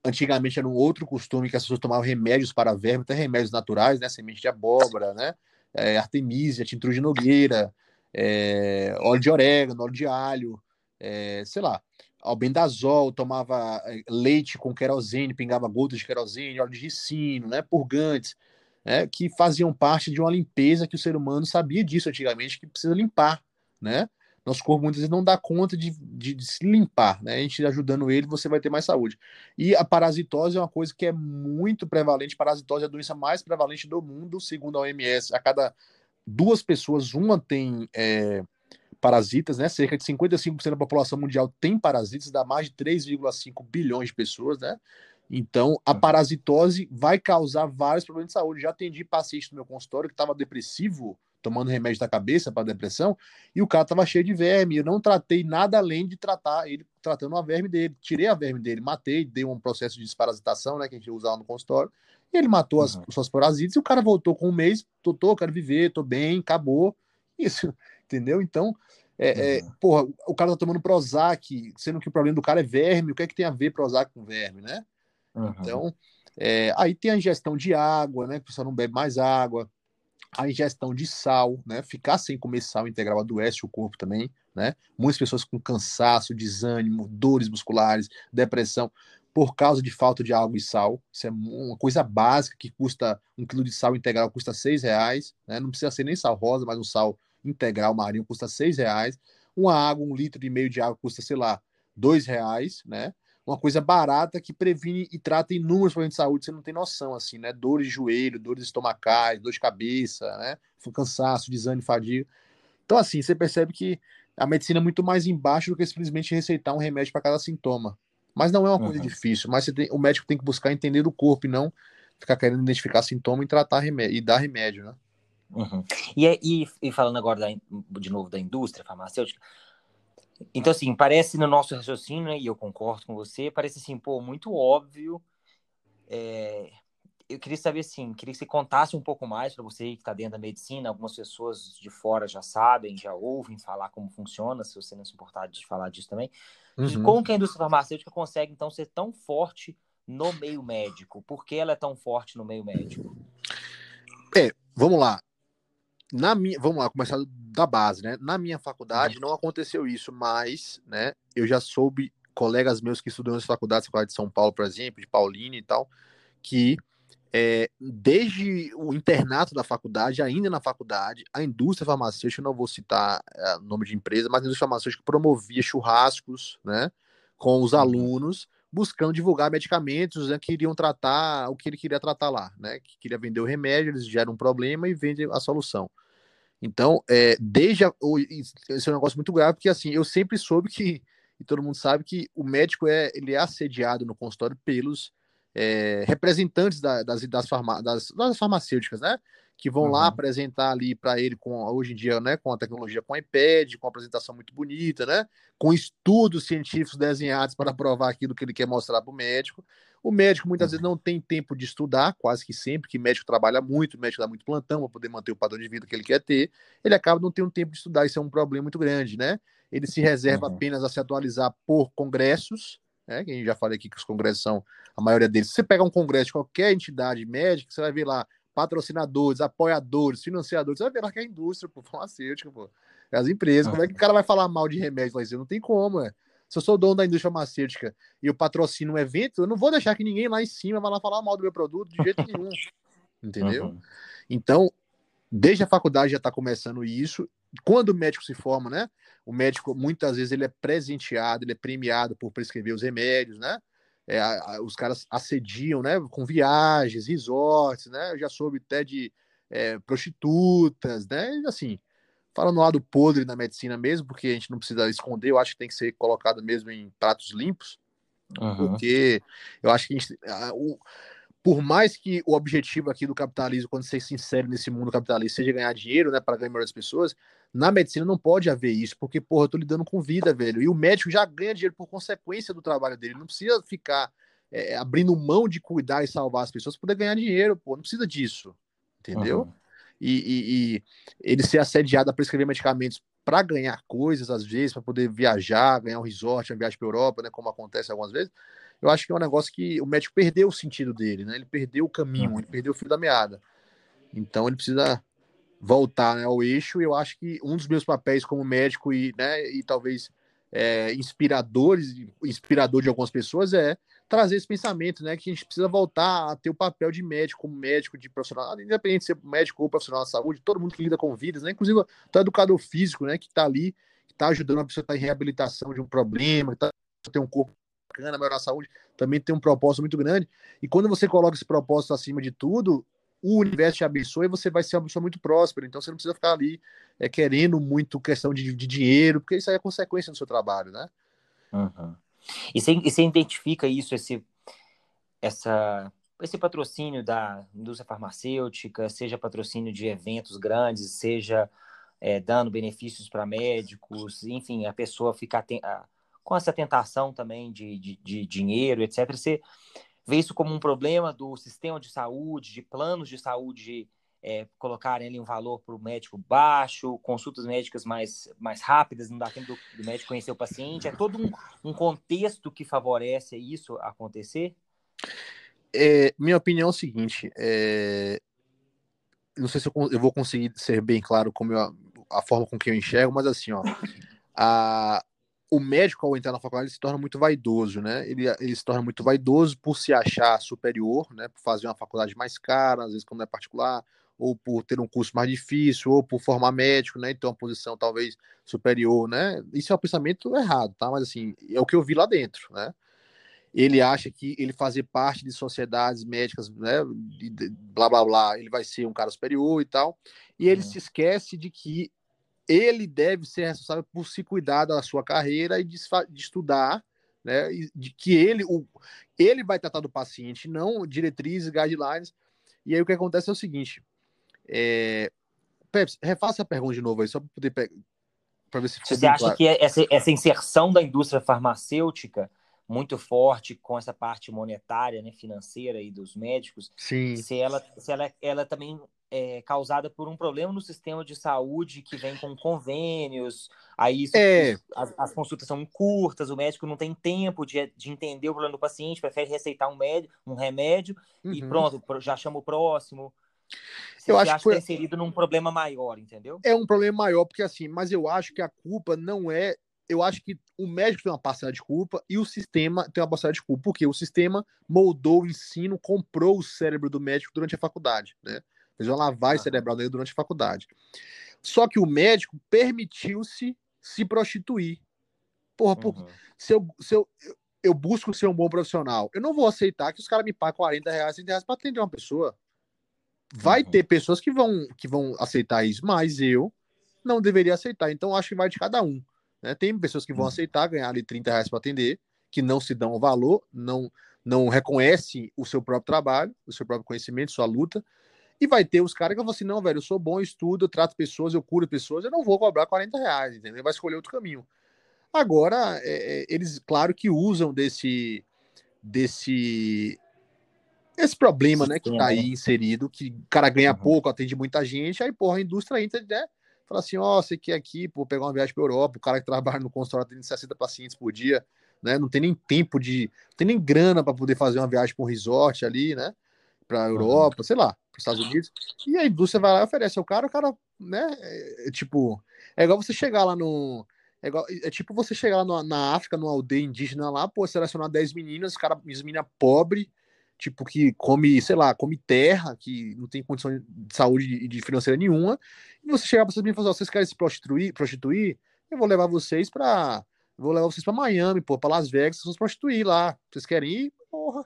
Antigamente era um outro costume que as pessoas tomavam remédios para verme, até remédios naturais, né? Semente de abóbora, né? É, artemisia, tintura de nogueira, é, óleo de orégano, óleo de alho é, sei lá, albendazol, tomava é, leite com querosene, pingava gotas de querosene, óleo de ricino, né, purgantes, né, que faziam parte de uma limpeza que o ser humano sabia disso antigamente, que precisa limpar, né? Nosso corpo muitas vezes não dá conta de, de, de, se limpar, né? A gente ajudando ele, você vai ter mais saúde. E a parasitose é uma coisa que é muito prevalente. Parasitose é a doença mais prevalente do mundo, segundo a OMS. A cada duas pessoas, uma tem é, parasitas, né? Cerca de 55% da população mundial tem parasitas, dá mais de 3,5 bilhões de pessoas, né? Então, a parasitose vai causar vários problemas de saúde. Já atendi paciente no meu consultório que estava depressivo, tomando remédio da cabeça para depressão, e o cara estava cheio de verme. Eu não tratei nada além de tratar ele tratando a verme dele. Tirei a verme dele, matei, dei um processo de desparasitação, né, que a gente usa lá no consultório. E ele matou as uhum. suas parasitas e o cara voltou com um mês, tô, quero viver, tô bem, acabou. Isso entendeu? Então, é, é, uhum. porra, o cara tá tomando Prozac, sendo que o problema do cara é verme, o que é que tem a ver Prozac com verme, né? Uhum. Então, é, aí tem a ingestão de água, né? Que o pessoal não bebe mais água, a ingestão de sal, né? Ficar sem comer sal integral adoece o corpo também, né? Muitas pessoas com cansaço, desânimo, dores musculares, depressão, por causa de falta de água e sal. Isso é uma coisa básica que custa um quilo de sal integral custa seis reais, né? Não precisa ser nem sal rosa, mas um sal integral marinho custa seis reais. Uma água, um litro e meio de água custa, sei lá, dois reais, né? Uma coisa barata que previne e trata inúmeros problemas de saúde, você não tem noção, assim, né? Dores de joelho, dores estomacais, dor de cabeça, né? Cansaço, desânimo, fadiga. Então, assim, você percebe que a medicina é muito mais embaixo do que simplesmente receitar um remédio para cada sintoma. Mas não é uma coisa uhum. difícil, mas tem, o médico tem que buscar entender o corpo e não ficar querendo identificar sintoma e tratar remédio, e dar remédio, né? Uhum. E, é, e, e, falando agora da, de novo da indústria farmacêutica, então assim, parece no nosso raciocínio, né, e eu concordo com você, parece assim, pô, muito óbvio. É, eu queria saber assim, queria que você contasse um pouco mais para você que está dentro da medicina, algumas pessoas de fora já sabem, já ouvem falar como funciona, se você não se importar de falar disso também, uhum. de como que a indústria farmacêutica consegue então ser tão forte no meio médico? Por que ela é tão forte no meio médico? É, vamos lá na minha, vamos lá, começar da base, né? Na minha faculdade não aconteceu isso, mas, né, eu já soube colegas meus que estudam nas faculdades, faculdade de São Paulo, por exemplo, de Paulina e tal, que é, desde o internato da faculdade, ainda na faculdade, a indústria farmacêutica, não vou citar é, nome de empresa, mas a indústria farmacêutica promovia churrascos, né, com os uhum. alunos, buscando divulgar medicamentos né, que iriam tratar o que ele queria tratar lá, né? Que queria vender o remédio, eles geram um problema e vendem a solução. Então, é, desde a, esse é um negócio muito grave, porque assim, eu sempre soube que, e todo mundo sabe que o médico é, ele é assediado no consultório pelos é, representantes da, das, das, farma, das, das farmacêuticas, né? Que vão uhum. lá apresentar ali para ele com hoje em dia, né, com a tecnologia com iPad, com apresentação muito bonita, né, com estudos científicos desenhados para provar aquilo que ele quer mostrar para o médico. O médico muitas uhum. vezes não tem tempo de estudar, quase que sempre, que médico trabalha muito, o médico dá muito plantão para poder manter o padrão de vida que ele quer ter, ele acaba não tendo tempo de estudar, isso é um problema muito grande, né? Ele se reserva uhum. apenas a se atualizar por congressos, né? Que a gente já falei aqui que os congressos são a maioria deles. Se você pegar um congresso de qualquer entidade médica, você vai ver lá patrocinadores, apoiadores, financiadores, você vai ver lá que é a indústria pô, farmacêutica, pô. As empresas, como é que o cara vai falar mal de remédio? Dizer, não tem como, é. Se eu sou dono da indústria farmacêutica e eu patrocino um evento, eu não vou deixar que ninguém lá em cima vá lá falar mal do meu produto de jeito nenhum. Entendeu? Uhum. Então, desde a faculdade já está começando isso. Quando o médico se forma, né? O médico, muitas vezes, ele é presenteado, ele é premiado por prescrever os remédios, né? É, os caras assediam, né, com viagens, resorts, né, eu já soube até de é, prostitutas, né, assim, falando no lado podre da medicina mesmo, porque a gente não precisa esconder, eu acho que tem que ser colocado mesmo em pratos limpos, Uhum. Porque eu acho que a gente, a, o, por mais que o objetivo aqui do capitalismo, quando você se insere nesse mundo capitalista, seja ganhar dinheiro, né, para ganhar melhor das pessoas, na medicina não pode haver isso, porque, porra, eu tô lidando com vida, velho. E o médico já ganha dinheiro por consequência do trabalho dele. Não precisa ficar é, abrindo mão de cuidar e salvar as pessoas para poder ganhar dinheiro, pô. Não precisa disso. Entendeu? Uhum. E, e, e, ele ser assediado a prescrever medicamentos para ganhar coisas, às vezes, para poder viajar, ganhar um resort, uma viagem para Europa, né? Como acontece algumas vezes. Eu acho que é um negócio que o médico perdeu o sentido dele, né? Ele perdeu o caminho, ele perdeu o fio da meada. Então ele precisa voltar né, ao eixo. Eu acho que um dos meus papéis como médico e, né, e talvez é, inspiradores, inspirador de algumas pessoas é trazer esse pensamento, né, que a gente precisa voltar a ter o papel de médico, como médico, de profissional, independente de ser médico ou profissional da saúde, todo mundo que lida com vidas, né, inclusive o educador físico, né, que está ali, que está ajudando a pessoa está em reabilitação de um problema, que tá, tem um corpo bacana, melhorar a saúde, também tem um propósito muito grande. E quando você coloca esse propósito acima de tudo, o universo te abençoa e você vai ser uma pessoa muito próspera. Então você não precisa ficar ali é, querendo muito questão de, de, dinheiro, porque isso aí é consequência do seu trabalho, né? Uhum. E, você, e você identifica isso, esse, essa, esse patrocínio da indústria farmacêutica, seja patrocínio de eventos grandes, seja é, dando benefícios para médicos, enfim, a pessoa ficar com essa tentação também de, de, de dinheiro, etc. Você vê isso como um problema do sistema de saúde, de planos de saúde é, colocarem ali um valor para o médico baixo, consultas médicas mais, mais rápidas, não dá tempo do, do médico conhecer o paciente. É todo um, um contexto que favorece isso acontecer? É, minha opinião é o seguinte: é... não sei se eu, eu, vou conseguir ser bem claro como eu, a forma com que eu enxergo, mas assim, ó, a, o médico, ao entrar na faculdade, ele se torna muito vaidoso, né? Ele, ele se torna muito vaidoso por se achar superior, né? Por fazer uma faculdade mais cara, às vezes quando é particular, ou por ter um curso mais difícil, ou por formar médico, né? Então, uma posição talvez superior, né? Isso é um pensamento errado, tá? Mas assim, é o que eu vi lá dentro, né? Ele acha que ele fazer parte de sociedades médicas, né? Blá blá blá, ele vai ser um cara superior e tal. E ele se esquece de que ele deve ser responsável por se cuidar da sua carreira e de, de estudar, né? De que ele, o, ele vai tratar do paciente, não diretrizes, guidelines. E aí o que acontece é o seguinte: é... Pepe, refaça a pergunta de novo aí, só para poder para ver se Você acha claro. que essa, essa inserção da indústria farmacêutica muito forte com essa parte monetária, né, financeira e dos médicos, Sim. se ela, se ela, ela também é causada por um problema no sistema de saúde que vem com convênios, aí isso, é. as, as, consultas são curtas, o médico não tem tempo de, de entender o problema do paciente, prefere receitar um, médio, um remédio uhum. e pronto, já chama o próximo. Você, eu acho que foi... tá inserido num problema maior, entendeu? É um problema maior, porque assim, mas eu acho que a culpa não é. Eu acho que o médico tem uma parcela de culpa e o sistema tem uma parcela de culpa, porque o sistema moldou o ensino, comprou o cérebro do médico durante a faculdade, né? Fez uma lavagem cerebral dele durante a faculdade. Só que o médico permitiu-se se prostituir. Porra, uhum. se, eu, se eu, eu busco ser um bom profissional, eu não vou aceitar que os caras me paguem 40 reais, 30 reais para atender uma pessoa. Vai uhum. ter pessoas que vão, que vão aceitar isso, mas eu não deveria aceitar. Então, acho que vai de cada um. Né? Tem pessoas que vão uhum. aceitar ganhar ali 30 reais para atender, que não se dão o valor, não, não reconhecem o seu próprio trabalho, o seu próprio conhecimento, sua luta, e vai ter os caras que vão assim, não, velho, eu sou bom, eu estudo, eu trato pessoas, eu curo pessoas, eu não vou cobrar 40 reais, entendeu? Vai escolher outro caminho. Agora, é, é, eles, claro que usam desse, desse, esse problema, né, que tá aí né? inserido, que o cara ganha uhum. pouco, atende muita gente, aí, porra, a indústria entra, né, fala assim, ó, oh, você quer aqui, pô, pegar uma viagem pra Europa, o cara que trabalha no consultório atende 60 pacientes por dia, né, não tem nem tempo de, não tem nem grana para poder fazer uma viagem para um resort ali, né, pra Europa, uhum. sei lá, os Estados Unidos, e a indústria vai lá e oferece ao cara, o cara, né, é, é, tipo, é igual você chegar lá no. É, igual, é tipo você chegar lá no, na África, numa aldeia indígena lá, pô, selecionar 10 meninas, cara, meninas pobre, tipo, que come, sei lá, come terra, que não tem condição de saúde e de financeira nenhuma, e você chegar pra essas meninas e falar, vocês querem se prostituir, prostituir? Eu vou levar vocês pra. Vou levar vocês pra Miami, pô, pra Las Vegas, vocês vão se prostituir lá. Vocês querem ir? Porra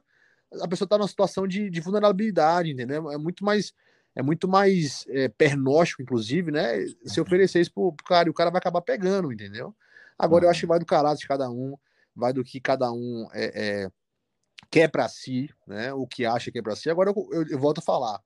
a pessoa está numa situação de, de, vulnerabilidade, entendeu? É muito mais é muito mais é, pernóstico, inclusive, né? Se uhum. oferecer isso pro, pro cara, e o cara vai acabar pegando, entendeu? Agora eu acho que vai do caráter de cada um. vai do que cada um é, é quer para si, né? O que acha que é para si. Agora eu, eu, eu, volto a falar.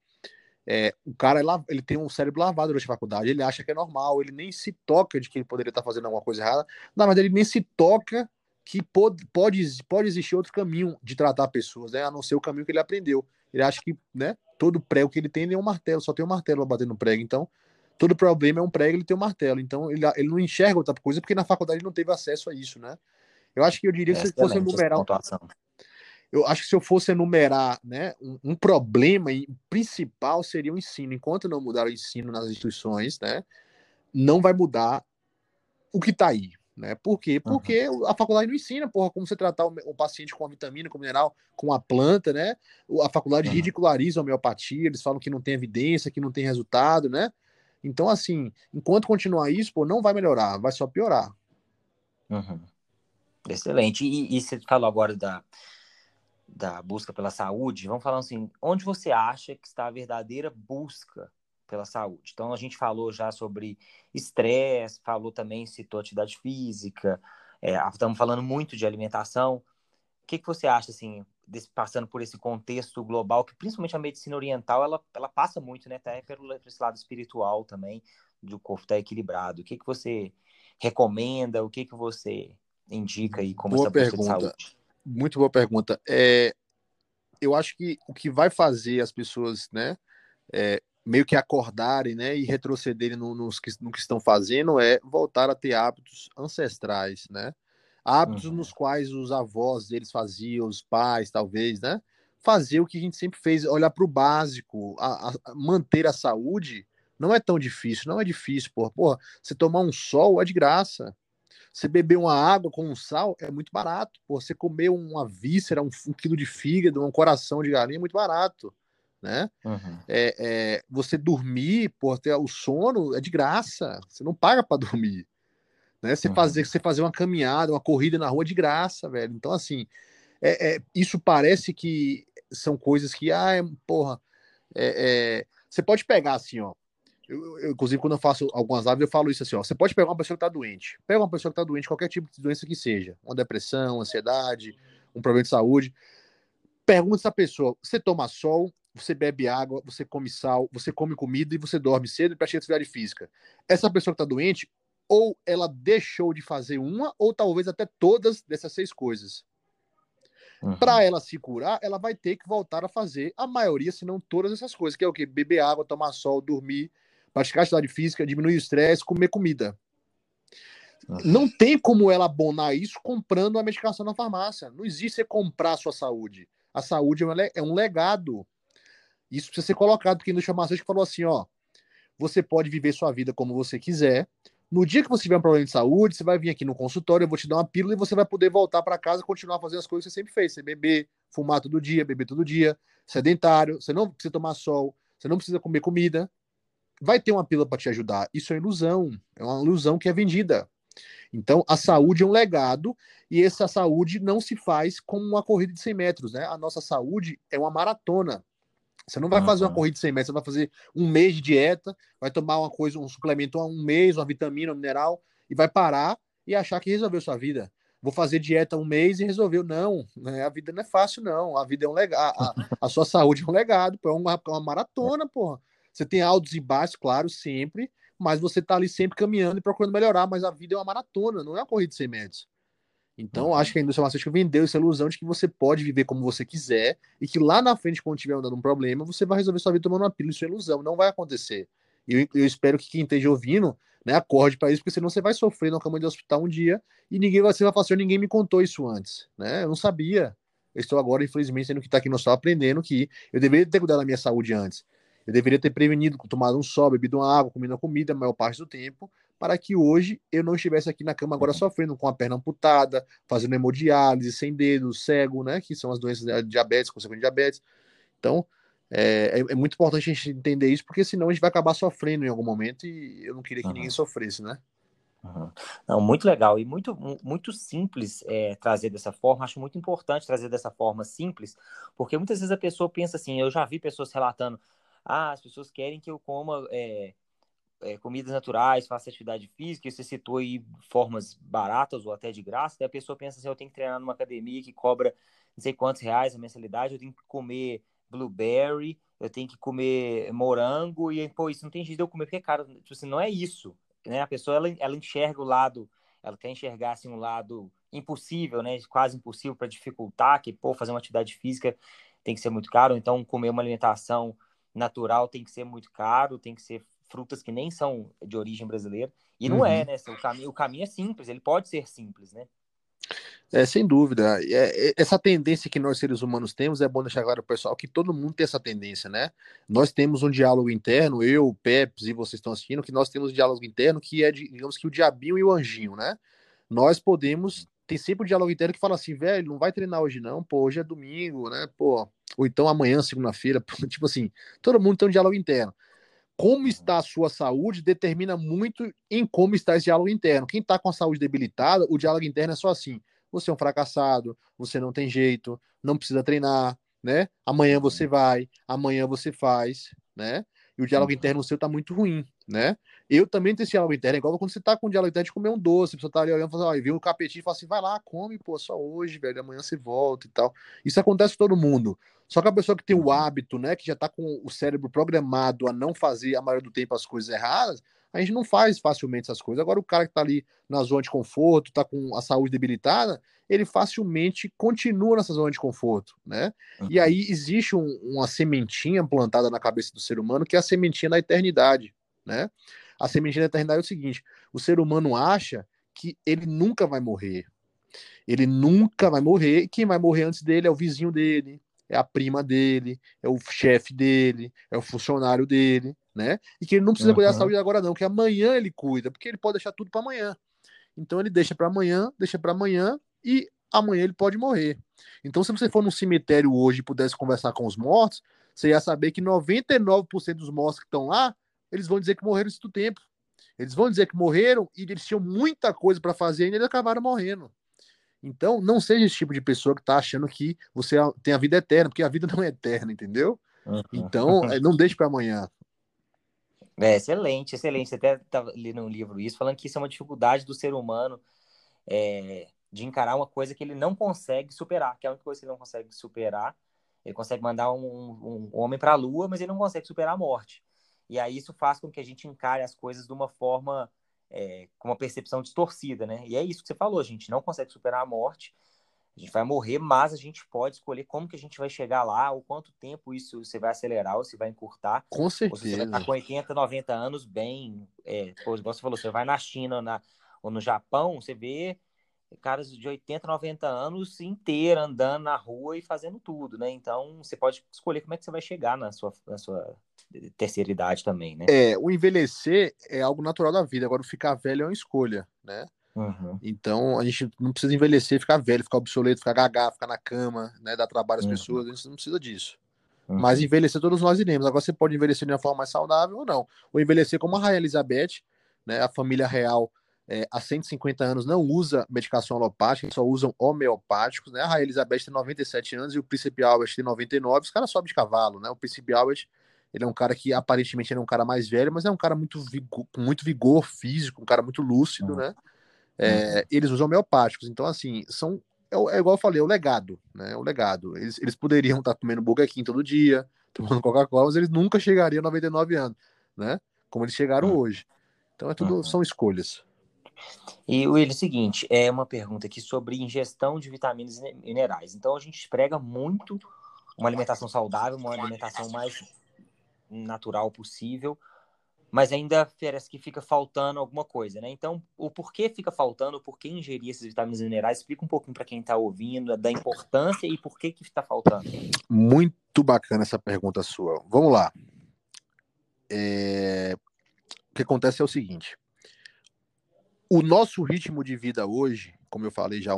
É, o cara ele tem um cérebro lavado durante a faculdade, ele acha que é normal, ele nem se toca de que ele poderia estar fazendo alguma coisa errada, não, mas ele nem se toca que pode, pode, pode existir outro caminho de tratar pessoas, né? A não ser o caminho que ele aprendeu. Ele acha que, né? Todo prego que ele tem é um martelo, só tem um martelo para bater no prego. Então, todo problema é um prego, ele tem um martelo. Então, ele, ele não enxerga outra coisa porque na faculdade ele não teve acesso a isso, né? Eu acho que eu diria que se fosse enumerar. Eu acho que se eu fosse enumerar né, um, um problema principal seria o ensino. Enquanto não mudar o ensino nas instituições, né, não vai mudar o que está aí. Né? Por quê? Porque uhum. a faculdade não ensina, porra, como você tratar o, o, paciente com a vitamina, com mineral, com a planta, né? A faculdade uhum. ridiculariza a homeopatia, eles falam que não tem evidência, que não tem resultado, né? Então, assim, enquanto continuar isso, pô, não vai melhorar, vai só piorar. Uhum. Excelente. E, e, você falou agora da, da busca pela saúde. Vamos falar assim, onde você acha que está a verdadeira busca pela saúde? Então, a gente falou já sobre estresse, falou também, citou atividade física, é, estamos falando muito de alimentação. O que, que você acha, assim, desse, passando por esse contexto global, que principalmente a medicina oriental, ela, ela passa muito, né? Até pelo esse lado espiritual também, do corpo estar tá equilibrado. O que, que você recomenda? O que, que você indica aí como boa essa pergunta. de saúde? Muito boa pergunta. É, eu acho que o que vai fazer as pessoas, né, é, meio que acordarem, né, e retrocederem no, no, no, que estão fazendo é voltar a ter hábitos ancestrais, né? Hábitos uhum. nos quais os avós deles faziam, os pais, talvez, né? Fazer o que a gente sempre fez, olhar para o básico, a, a, manter a saúde não é tão difícil, não é difícil, porra. Porra, você tomar um sol é de graça. Você beber uma água com um sal é muito barato. Pô, você comer uma víscera, um, um, quilo de fígado, um coração de galinha é muito barato. Né? Uhum. É, é, você dormir, pô, ter o sono é de graça. Você não paga para dormir. Né? Você, uhum. fazer, você fazer uma caminhada, uma corrida na rua é de graça, velho. Então, assim, é, é isso parece que são coisas que, ah, porra, é, é, você pode pegar assim, ó. Eu, eu, inclusive, quando eu faço algumas lives, eu falo isso assim: ó, você pode pegar uma pessoa que está doente, pega uma pessoa que está doente, qualquer tipo de doença que seja, uma depressão, ansiedade, um problema de saúde. Pergunta essa pessoa: você toma sol, você bebe água, você come sal, você come comida e você dorme cedo e pratica atividade física. Essa pessoa que está doente, ou ela deixou de fazer uma, ou talvez até todas dessas seis coisas. Uhum. Para ela se curar, ela vai ter que voltar a fazer a maioria, se não todas essas coisas, que é o que? Beber água, tomar sol, dormir, praticar atividade física, diminuir o estresse, comer comida. Não tem como ela abonar isso comprando a medicação na farmácia. Não existe você comprar a sua saúde. A saúde é um legado. Isso precisa ser colocado, porque no que falou assim, ó, você pode viver sua vida como você quiser. No dia que você tiver um problema de saúde, você vai vir aqui no consultório, eu vou te dar uma pílula e você vai poder voltar para casa e continuar fazendo as coisas que você sempre fez. Você beber, fumar todo dia, beber todo dia, sedentário, você não precisa tomar sol, você não precisa comer comida, vai ter uma pílula para te ajudar. Isso é ilusão, é uma ilusão que é vendida. Então, a saúde é um legado e essa saúde não se faz como uma corrida de 100 metros, né? A nossa saúde é uma maratona. Você não vai fazer uma corrida de 100 metros, você vai fazer um mês de dieta, vai tomar uma coisa, um suplemento um mês, uma vitamina, um mineral, e vai parar e achar que resolveu sua vida. Vou fazer dieta um mês e resolveu. Não, né? a vida não é fácil, não. A vida é um legado. A, a, sua saúde é um legado, pô. É uma, uma maratona, porra. Você tem altos e baixos, claro, sempre, mas você tá ali sempre caminhando e procurando melhorar, mas a vida é uma maratona, não é uma corrida de 100 metros. Então, uhum. acho que a indústria farmacêutica vendeu essa ilusão de que você pode viver como você quiser e que lá na frente, quando tiver dando um problema, você vai resolver sua vida tomando uma pílula. Isso é ilusão, não vai acontecer. E eu, eu espero que quem esteja ouvindo né, acorde para isso, porque senão você vai sofrer na cama de hospital um dia e ninguém vai, ser vai falar assim, ninguém me contou isso antes. Né? Eu não sabia. Eu estou agora, infelizmente, tendo que estar tá aqui no hospital aprendendo que eu deveria ter cuidado da minha saúde antes. Eu deveria ter prevenido, tomado um sol, bebido uma água, comido uma comida a maior parte do tempo, para que hoje eu não estivesse aqui na cama agora uhum. sofrendo com a perna amputada, fazendo hemodiálise, sem dedos, cego, né? Que são as doenças de diabetes, consequência de diabetes. Então, é, é, é, muito importante a gente entender isso, porque senão a gente vai acabar sofrendo em algum momento e eu não queria que uhum. ninguém sofresse, né? Uhum. Não, muito legal e muito, muito simples é, trazer dessa forma. Acho muito importante trazer dessa forma simples, porque muitas vezes a pessoa pensa assim. Eu já vi pessoas relatando: ah, as pessoas querem que eu coma é, é, comidas naturais, faça atividade física, você citou aí formas baratas ou até de graça, daí a pessoa pensa assim, eu tenho que treinar numa academia que cobra não sei quantos reais a mensalidade, eu tenho que comer blueberry, eu tenho que comer morango, e, pô, isso não tem jeito de eu comer, porque, cara, tipo assim, não é isso, né? A pessoa, ela, ela enxerga o lado, ela quer enxergar, assim, um lado impossível, né? Quase impossível para dificultar, que, pô, fazer uma atividade física tem que ser muito caro, então comer uma alimentação natural tem que ser muito caro, tem que ser frutas que nem são de origem brasileira. E não é, uhum. é, né? O caminho, o caminho é simples, ele pode ser simples, né? É, sem dúvida. É, é, essa tendência que nós seres humanos temos, é bom deixar claro para o pessoal que todo mundo tem essa tendência, né? Nós temos um diálogo interno, eu, Peps e vocês estão assistindo, que nós temos um diálogo interno que é, digamos que o diabinho e o anjinho, né? Nós podemos, tem sempre um diálogo interno que fala assim, velho, não vai treinar hoje não, pô, hoje é domingo, né? Pô, ou então amanhã, segunda-feira, tipo assim, todo mundo tem um diálogo interno como está a sua saúde determina muito em como está esse diálogo interno. Quem está com a saúde debilitada, o diálogo interno é só assim: você é um fracassado, você não tem jeito, não precisa treinar, né? Amanhã você vai, amanhã você faz, né? E o diálogo interno seu tá muito ruim, né? Eu também tenho esse diálogo interno, é igual quando você tá com o diálogo interno de comer um doce, a pessoa tá ali olhando e fala, ó, viu um capetinho e fala assim, vai lá, come, pô, só hoje, velho, amanhã você volta e tal. Isso acontece com todo mundo. Só que a pessoa que tem o hábito, né, que já tá com o cérebro programado a não fazer a maioria do tempo as coisas erradas, a gente não faz facilmente essas coisas. Agora, o cara que tá ali na zona de conforto, tá com a saúde debilitada, ele facilmente continua nessa zona de conforto, né? Uhum. E aí existe um, uma sementinha plantada na cabeça do ser humano que é a sementinha da eternidade, né? A sementinha da eternidade é o seguinte: o ser humano acha que ele nunca vai morrer. Ele nunca vai morrer, e quem vai morrer antes dele é o vizinho dele, é a prima dele, é o chefe dele, é o funcionário dele, né? E que ele não precisa uhum. cuidar da saúde agora, não, que amanhã ele cuida, porque ele pode deixar tudo para amanhã. Então ele deixa para amanhã, deixa para amanhã, e amanhã ele pode morrer. Então, se você for num cemitério hoje e pudesse conversar com os mortos, você ia saber que 99% dos mortos que estão lá, eles vão dizer que morreram isso do tempo. Eles vão dizer que morreram e eles tinham muita coisa para fazer e eles acabaram morrendo. Então, não seja esse tipo de pessoa que está achando que você tem a vida eterna, porque a vida não é eterna, entendeu? Uhum. Então, é, não deixe para amanhã. É, excelente, excelente. Você até estava lendo um livro isso, falando que isso é uma dificuldade do ser humano é, de encarar uma coisa que ele não consegue superar, que é a única coisa que ele não consegue superar. Ele consegue mandar um, um, um homem para a lua, mas ele não consegue superar a morte. E aí isso faz com que a gente encare as coisas de uma forma é, com uma percepção distorcida, né? E é isso que você falou, a gente não consegue superar a morte, a gente vai morrer, mas a gente pode escolher como que a gente vai chegar lá, ou quanto tempo isso você vai acelerar, ou se vai encurtar. Com certeza. Ou se você vai estar com 80, 90 anos bem, é, igual você falou, você vai na China na, ou no Japão, você vê caras de 80, 90 anos inteira andando na rua e fazendo tudo, né? Então você pode escolher como é que você vai chegar na sua, na sua terceira idade também, né? É, o envelhecer é algo natural da vida, agora o ficar velho é uma escolha, né? Uhum. Então a gente não precisa envelhecer, ficar velho, ficar obsoleto, ficar gaga, ficar na cama, né? Dar trabalho às uhum. pessoas, a gente não precisa disso. Uhum. Mas envelhecer todos nós iremos. Agora você pode envelhecer de uma forma mais saudável ou não. Ou envelhecer como a Rainha Elizabeth, né? A família real é, há 150 anos não usa medicação alopática, só usam homeopáticos, né? A Rainha Elizabeth tem 97 anos e o Príncipe Albert tem 99, os caras sobem de cavalo, né? O Príncipe Albert, ele é um cara que aparentemente é um cara mais velho, mas é um cara muito vigor, com muito vigor físico, um cara muito lúcido, uhum. né? É, uhum. eles usam homeopáticos, então assim, são é, é, igual eu falei, é o legado, né? É o legado. Eles, eles poderiam estar comendo Burger King todo dia, tomando Coca-Cola, mas eles nunca chegariam a 99 anos, né? Como eles chegaram uhum. hoje. Então é tudo uhum. são escolhas. E Will, é o seguinte, é uma pergunta aqui sobre ingestão de vitaminas e minerais. Então a gente prega muito uma alimentação saudável, uma alimentação mais natural possível, mas ainda parece que fica faltando alguma coisa, né? Então, o porquê fica faltando, o porquê ingerir esses vitaminas e minerais, explica um pouquinho para quem está ouvindo da importância e por que que está faltando. Muito bacana essa pergunta sua. Vamos lá. É... O que acontece é o seguinte: o nosso ritmo de vida hoje, como eu falei já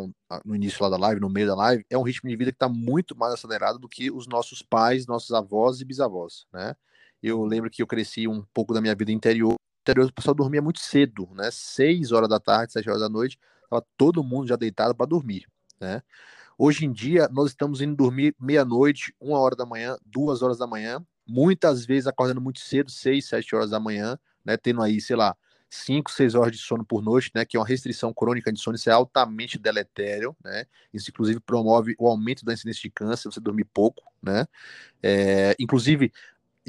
no início lá da live, no meio da live, é um ritmo de vida que está muito mais acelerado do que os nossos pais, nossos avós e bisavós, né? Eu lembro que eu cresci um pouco da minha vida interior. interior o pessoal dormia muito cedo, né? Seis horas da tarde, sete horas da noite, estava todo mundo já deitado para dormir, né? Hoje em dia, nós estamos indo dormir meia-noite, uma hora da manhã, duas horas da manhã, muitas vezes acordando muito cedo, seis, sete horas da manhã, né, tendo aí, sei lá, 5, 6 horas de sono por noite, né, que é uma restrição crônica de sono, isso é altamente deletério, né, isso inclusive promove o aumento da incidência de câncer, você dormir pouco, né, é, inclusive,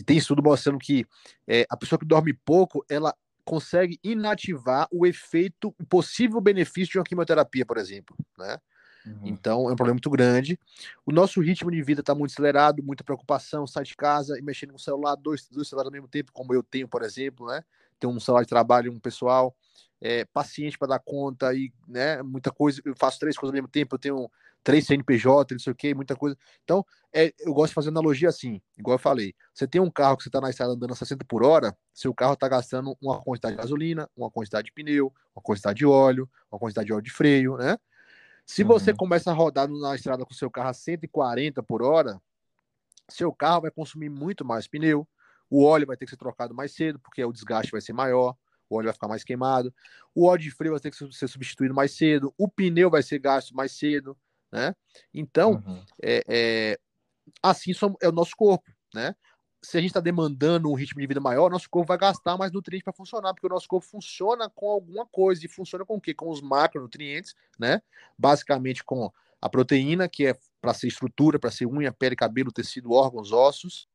tem estudo mostrando que é, a pessoa que dorme pouco, ela consegue inativar o efeito, o possível benefício de uma quimioterapia, por exemplo, né, Uhum. Então é um problema muito grande. O nosso ritmo de vida está muito acelerado, muita preocupação, sai de casa e mexendo no celular, dois, dois celulares ao mesmo tempo, como eu tenho, por exemplo, né? Tem um celular de trabalho, um pessoal, é, paciente para dar conta e, né, muita coisa, eu faço três coisas ao mesmo tempo, eu tenho três CNPJ, não sei o que, muita coisa. Então, é, eu gosto de fazer analogia assim, igual eu falei. Você tem um carro que você está na estrada andando a 60 por hora, seu carro está gastando uma quantidade de gasolina, uma quantidade de pneu, uma quantidade de óleo, uma quantidade de óleo de freio, né? Se você uhum. começa a rodar na estrada com seu carro a 140 por hora, seu carro vai consumir muito mais pneu, o óleo vai ter que ser trocado mais cedo, porque o desgaste vai ser maior, o óleo vai ficar mais queimado, o óleo de freio vai ter que ser substituído mais cedo, o pneu vai ser gasto mais cedo, né? Então, uhum. é, é, assim é o nosso corpo, né? se a gente está demandando um ritmo de vida maior, nosso corpo vai gastar mais nutrientes para funcionar, porque o nosso corpo funciona com alguma coisa, e funciona com o quê? Com os macronutrientes, né? Basicamente com a proteína, que é para ser estrutura, para ser unha, pele, cabelo, tecido, órgãos, ossos,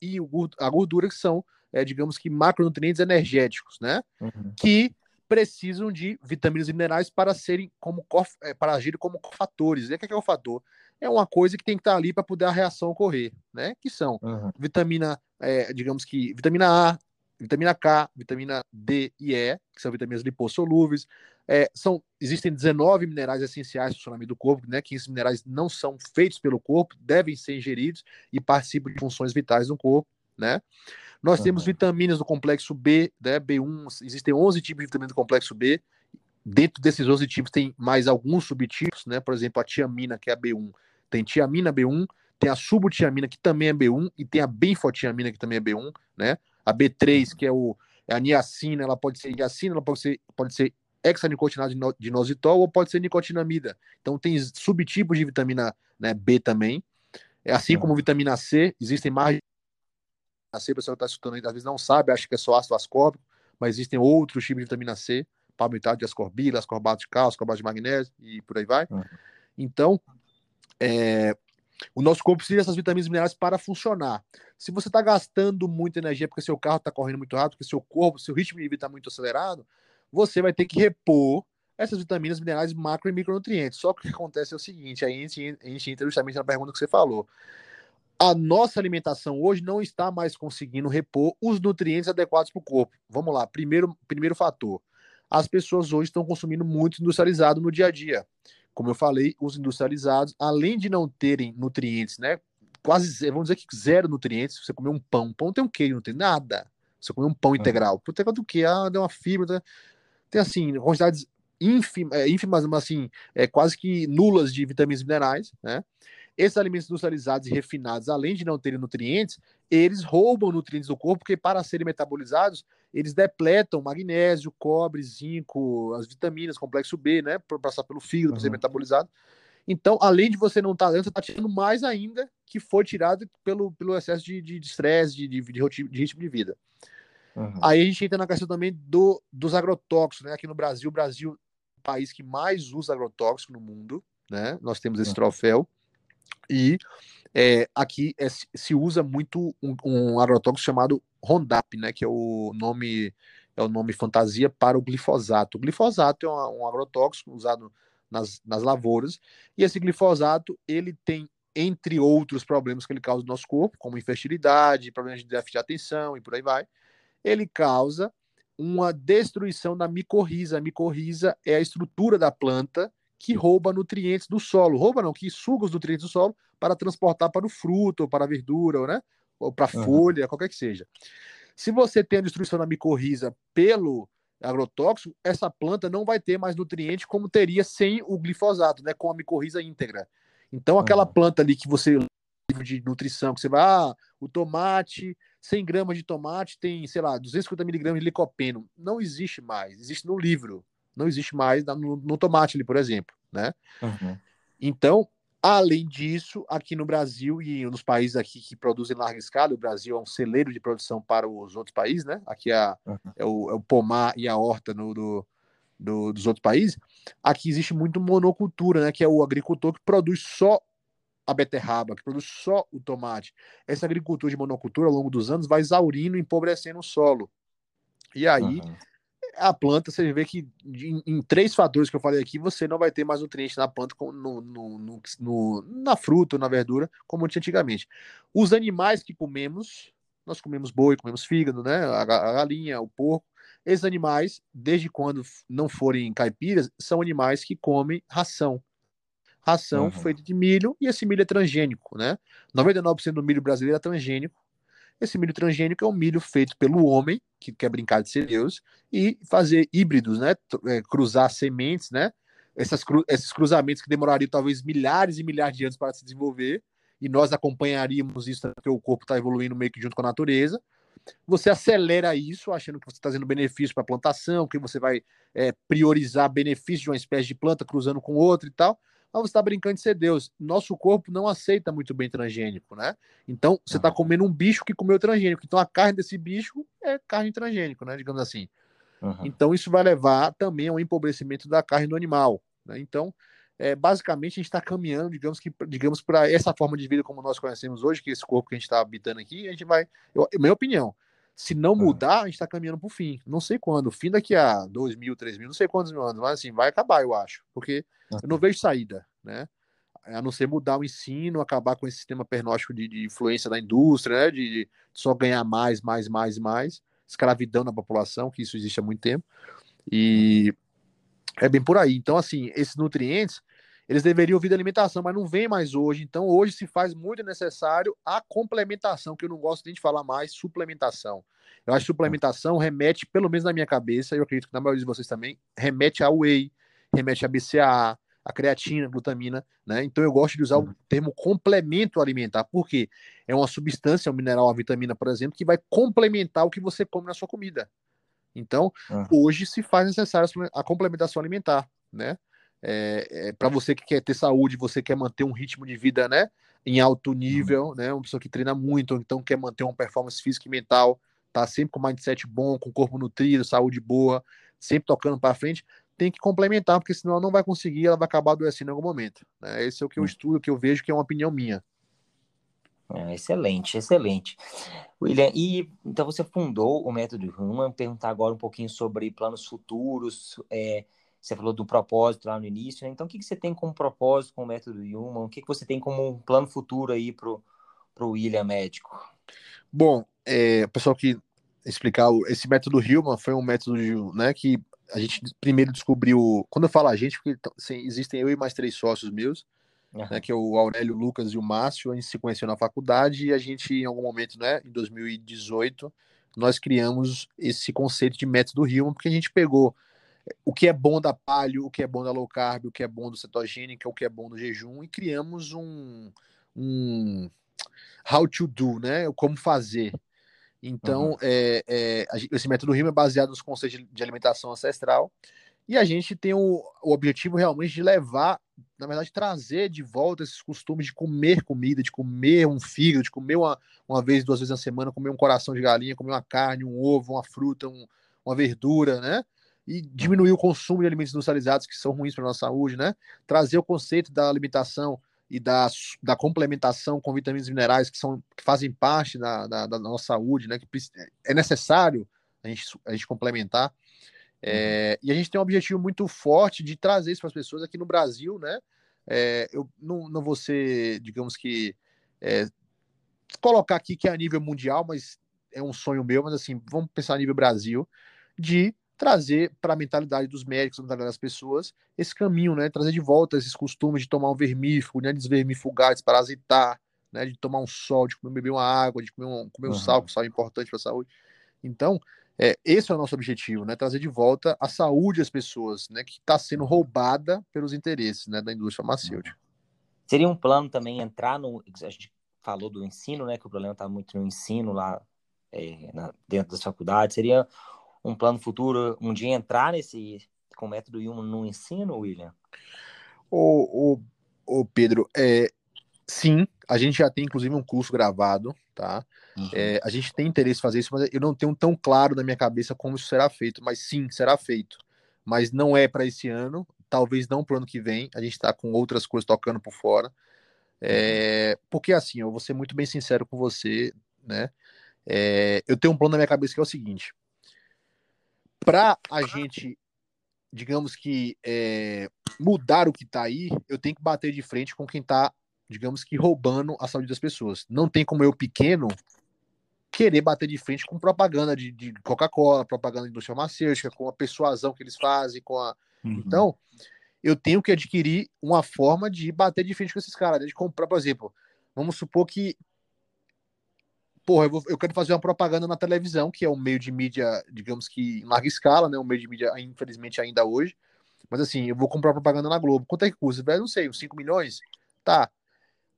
e a gordura, que são, é, digamos que, macronutrientes energéticos, né? Uhum. Que precisam de vitaminas e minerais para serem como é, para agirem como cofatores. E o que é o fator? é uma coisa que tem que estar ali para poder a reação ocorrer, né? Que são uhum. vitamina, é, digamos que vitamina A, vitamina K, vitamina D e E, que são vitaminas lipossolúveis. É, são, existem 19 minerais essenciais para o funcionamento do corpo, né? Que esses minerais não são feitos pelo corpo, devem ser ingeridos e participam de funções vitais do corpo, né? Nós uhum. temos vitaminas do complexo B, né? B1, existem 11 tipos de vitaminas do complexo B. Dentro desses 11 tipos tem mais alguns subtipos, né? Por exemplo, a tiamina, que é a B1, tem tiamina B1, tem a subtiamina, que também é B1, e tem a benfotiamina, que também é B1, né? A B3, que é, o, é a niacina, ela pode ser niacina, ela pode ser, pode ser hexanicotinase de inositol ou pode ser nicotinamida. Então tem subtipos de vitamina né, B também. É assim como vitamina C, existem mais a C, o pessoal está escutando aí, às vezes não sabe, acha que é só ácido ascórbico, mas existem outros tipos de vitamina C, palmitate de ascorbila, ascorbato de cálcio, ascorbato de magnésio e por aí vai. Uhum. Então, é, o nosso corpo precisa dessas vitaminas e minerais para funcionar. Se você está gastando muita energia porque seu carro está correndo muito rápido, porque seu corpo, seu ritmo de vida está muito acelerado, você vai ter que repor essas vitaminas, minerais, macro e micronutrientes. Só que o que acontece é o seguinte: aí a gente, a gente entra justamente na pergunta que você falou. A nossa alimentação hoje não está mais conseguindo repor os nutrientes adequados para o corpo. Vamos lá, primeiro, primeiro fator. As pessoas hoje estão consumindo muito industrializado no dia a dia como eu falei, os industrializados, além de não terem nutrientes, né? Quase, vamos dizer que zero nutrientes. Você comer um pão, pão tem um quê? Não tem nada. Você comer um pão integral, ter do que? Ah, deu uma fibra. Tá? Tem assim, quantidades ínfimas, é, ínfimas, mas assim, é, quase que nulas de vitaminas e minerais, né? Esses alimentos industrializados e refinados, além de não terem nutrientes, eles roubam nutrientes do corpo, porque para serem metabolizados, eles depletam magnésio, cobre, zinco, as vitaminas, complexo B, né? Para passar pelo fígado, uhum. para ser metabolizado. Então, além de você não estar tá dentro, você está tirando mais ainda que foi tirado pelo, pelo excesso de estresse, de, de, de, de, ritmo de vida. Uhum. Aí a gente entra na questão também do, dos agrotóxicos, né? Aqui no Brasil, o Brasil é o país que mais usa agrotóxico no mundo, né? Nós temos esse uhum. troféu. E é, aqui é, se usa muito um, um agrotóxico chamado Roundup, né, que é o nome é o nome fantasia para o glifosato. O glifosato é um, um agrotóxico usado nas, nas lavouras e esse glifosato ele tem entre outros problemas que ele causa no nosso corpo, como infertilidade, problemas de déficit de atenção e por aí vai, ele causa uma destruição da micorriza. A micorriza é a estrutura da planta que rouba nutrientes do solo. Rouba não, que suga os nutrientes do solo para transportar para o fruto, ou para a verdura, ou, né? ou para a uhum. folha, qualquer que seja. Se você tem a destruição da micorriza pelo agrotóxico, essa planta não vai ter mais nutrientes como teria sem o glifosato, né, com a micorriza íntegra. Então, aquela uhum. planta ali que você de nutrição, que você vai, ah, o tomate, 100 gramas de tomate tem, sei lá, 250 miligramas de licopeno. Não existe mais, existe no livro não existe mais no, no tomate ali, por exemplo, né? Uhum. Então, Além disso, aqui no Brasil e nos países aqui que produzem larga escala, o Brasil é um celeiro de produção para os outros países, né? Aqui é, uhum. é, o, é o, pomar e a horta no, do, do, dos outros países. Aqui existe muito monocultura, né? Que é o agricultor que produz só a beterraba, que produz só o tomate. Essa agricultura de monocultura, ao longo dos anos, vai exaurindo, empobrecendo o solo. E aí, uhum a planta, você vê que em, em, três fatores que eu falei aqui, você não vai ter mais nutrientes na planta, no, no, no, no, na fruta, na verdura, como tinha antigamente. Os animais que comemos, nós comemos boi, comemos fígado, né? A, a galinha, o porco. Esses animais, desde quando não forem caipiras, são animais que comem ração. Ração uhum. feita de milho, e esse milho é transgênico, né? 99% do milho brasileiro é transgênico. Esse milho transgênico é um milho feito pelo homem, que quer brincar de ser Deus, e fazer híbridos, né? É, cruzar sementes, né? Essas cru esses cruzamentos que demorariam talvez milhares e milhares de anos para se desenvolver, e nós acompanharíamos isso porque o corpo está evoluindo meio que junto com a natureza. Você acelera isso, achando que você está trazendo benefício para a plantação, que você vai é, priorizar benefícios de uma espécie de planta cruzando com outra e tal ah, você está brincando de ser Deus. Nosso corpo não aceita muito bem transgênico, né? Então, você está comendo um bicho que comeu transgênico. Então, a carne desse bicho é carne transgênico, né? Digamos assim. Uhum. Então, isso vai levar também ao empobrecimento da carne do animal. Né? Então, é, basicamente, a gente está caminhando, digamos que, digamos, para essa forma de vida como nós conhecemos hoje, que esse corpo que a gente está habitando aqui, a gente vai. Eu, minha opinião, se não mudar, a gente está caminhando para o fim. Não sei quando. Fim daqui a dois mil, três mil, não sei quantos mil anos, mas assim, vai acabar, eu acho. Porque eu não vejo saída, né? A não ser mudar o ensino, acabar com esse sistema pernóstico de, de influência da indústria, né? De, de, só ganhar mais, mais, mais, mais, escravidão na população, que isso existe há muito tempo. E é bem por aí. Então, assim, esses nutrientes, eles deveriam vir da alimentação, mas não vem mais hoje. Então, hoje se faz muito necessário a complementação, que eu não gosto nem de falar mais, suplementação. Eu acho que suplementação remete, pelo menos na minha cabeça, eu acredito que na maioria de vocês também, remete a whey, remete a BCAA, a creatina, a glutamina, né? Então eu gosto de usar o uhum. termo complemento alimentar, porque é uma substância, um mineral, uma vitamina, por exemplo, que vai complementar o que você come na sua comida. Então, uhum. hoje se faz necessário a complementação alimentar, né? É, é, para você que quer ter saúde, você quer manter um ritmo de vida, né, em alto uhum. nível, uhum. né, uma pessoa que treina muito, então quer manter uma performance física e mental, tá sempre com mindset bom, com corpo nutrido, saúde boa, sempre tocando para frente, tem que complementar, porque senão ela não vai conseguir, ela vai acabar adoecendo em algum momento. Né? Esse é o que eu hum. estudo, o que eu vejo, que é uma opinião minha. É, excelente, excelente. William, e então você fundou o Método Human, perguntar agora um pouquinho sobre planos futuros, é, você falou do propósito lá no início, né? então o que, que você tem como propósito com o Método Human, o que, que você tem como plano futuro aí para o William médico? Bom, é, pessoal que explicar, esse método Human foi um método né, que a gente primeiro descobriu. Quando eu falo a gente, porque assim, existem eu e mais três sócios meus, uhum. né, que é o Aurélio, o Lucas e o Márcio. A gente se conheceu na faculdade e a gente, em algum momento, né, em 2018, nós criamos esse conceito de método Human, porque a gente pegou o que é bom da palio, o que é bom da low carb, o que é bom do cetogênica, o que é bom do jejum, e criamos um, um how to do, né? Como fazer. Então, uhum. é, é, esse método RIM é baseado nos conceitos de alimentação ancestral. E a gente tem o, o, objetivo realmente de levar, na verdade, trazer de volta esses costumes de comer comida, de comer um fígado, de comer uma, uma vez, duas vezes na semana, comer um coração de galinha, comer uma carne, um ovo, uma fruta, um, uma verdura, né? E diminuir o consumo de alimentos industrializados que são ruins para a nossa saúde, né? Trazer o conceito da alimentação e da, da complementação com vitaminas e minerais que, são, que fazem parte da, da, da nossa saúde, né? Que é necessário a gente, a gente complementar. É. E a gente tem um objetivo muito forte de trazer isso para as pessoas aqui no Brasil, né? É, eu não, não vou ser, digamos que, é, colocar aqui que é a nível mundial, mas é um sonho meu, mas assim, vamos pensar a nível Brasil, de trazer para a mentalidade dos médicos, a mentalidade das pessoas, esse caminho, né? Trazer de volta esses costumes de tomar um vermífugo, né? Desvermifugar, desparasitar, né? De tomar um sol, de comer beber uma água, de comer um, comer um uhum. sal, que sal é importante para a saúde. Então, é, esse é o nosso objetivo, né? Trazer de volta a saúde às pessoas, né? Que está sendo roubada pelos interesses, né? Da indústria farmacêutica. Seria um plano também entrar no. A gente falou do ensino, né? Que o problema está muito no ensino lá é, na, dentro das faculdades. Seria um plano futuro, um dia entrar nesse com o método Human no ensino, William? Ô, Pedro, é, sim, a gente já tem inclusive um curso gravado, tá? Uhum. É, a gente tem interesse em fazer isso, mas eu não tenho tão claro na minha cabeça como isso será feito. Mas sim, será feito. Mas não é para esse ano, talvez não para o ano que vem. A gente está com outras coisas tocando por fora. É, porque assim, eu vou ser muito bem sincero com você, né? É, eu tenho um plano na minha cabeça que é o seguinte: para a gente, digamos que é, mudar o que está aí, eu tenho que bater de frente com quem está, digamos que roubando a saúde das pessoas. Não tem como eu pequeno querer bater de frente com propaganda de, de Coca-Cola, propaganda de indústria farmacêutica, com a persuasão que eles fazem, com a. Uhum. Então, eu tenho que adquirir uma forma de bater de frente com esses caras, de comprar, por exemplo, vamos supor que porra, eu, vou, eu, quero fazer uma propaganda na televisão, que é um meio de mídia, digamos que em larga escala, né? Um meio de mídia, infelizmente, ainda hoje. Mas assim, eu vou comprar propaganda na Globo. Quanto é que custa? Velho, não sei, uns 5 milhões? Tá.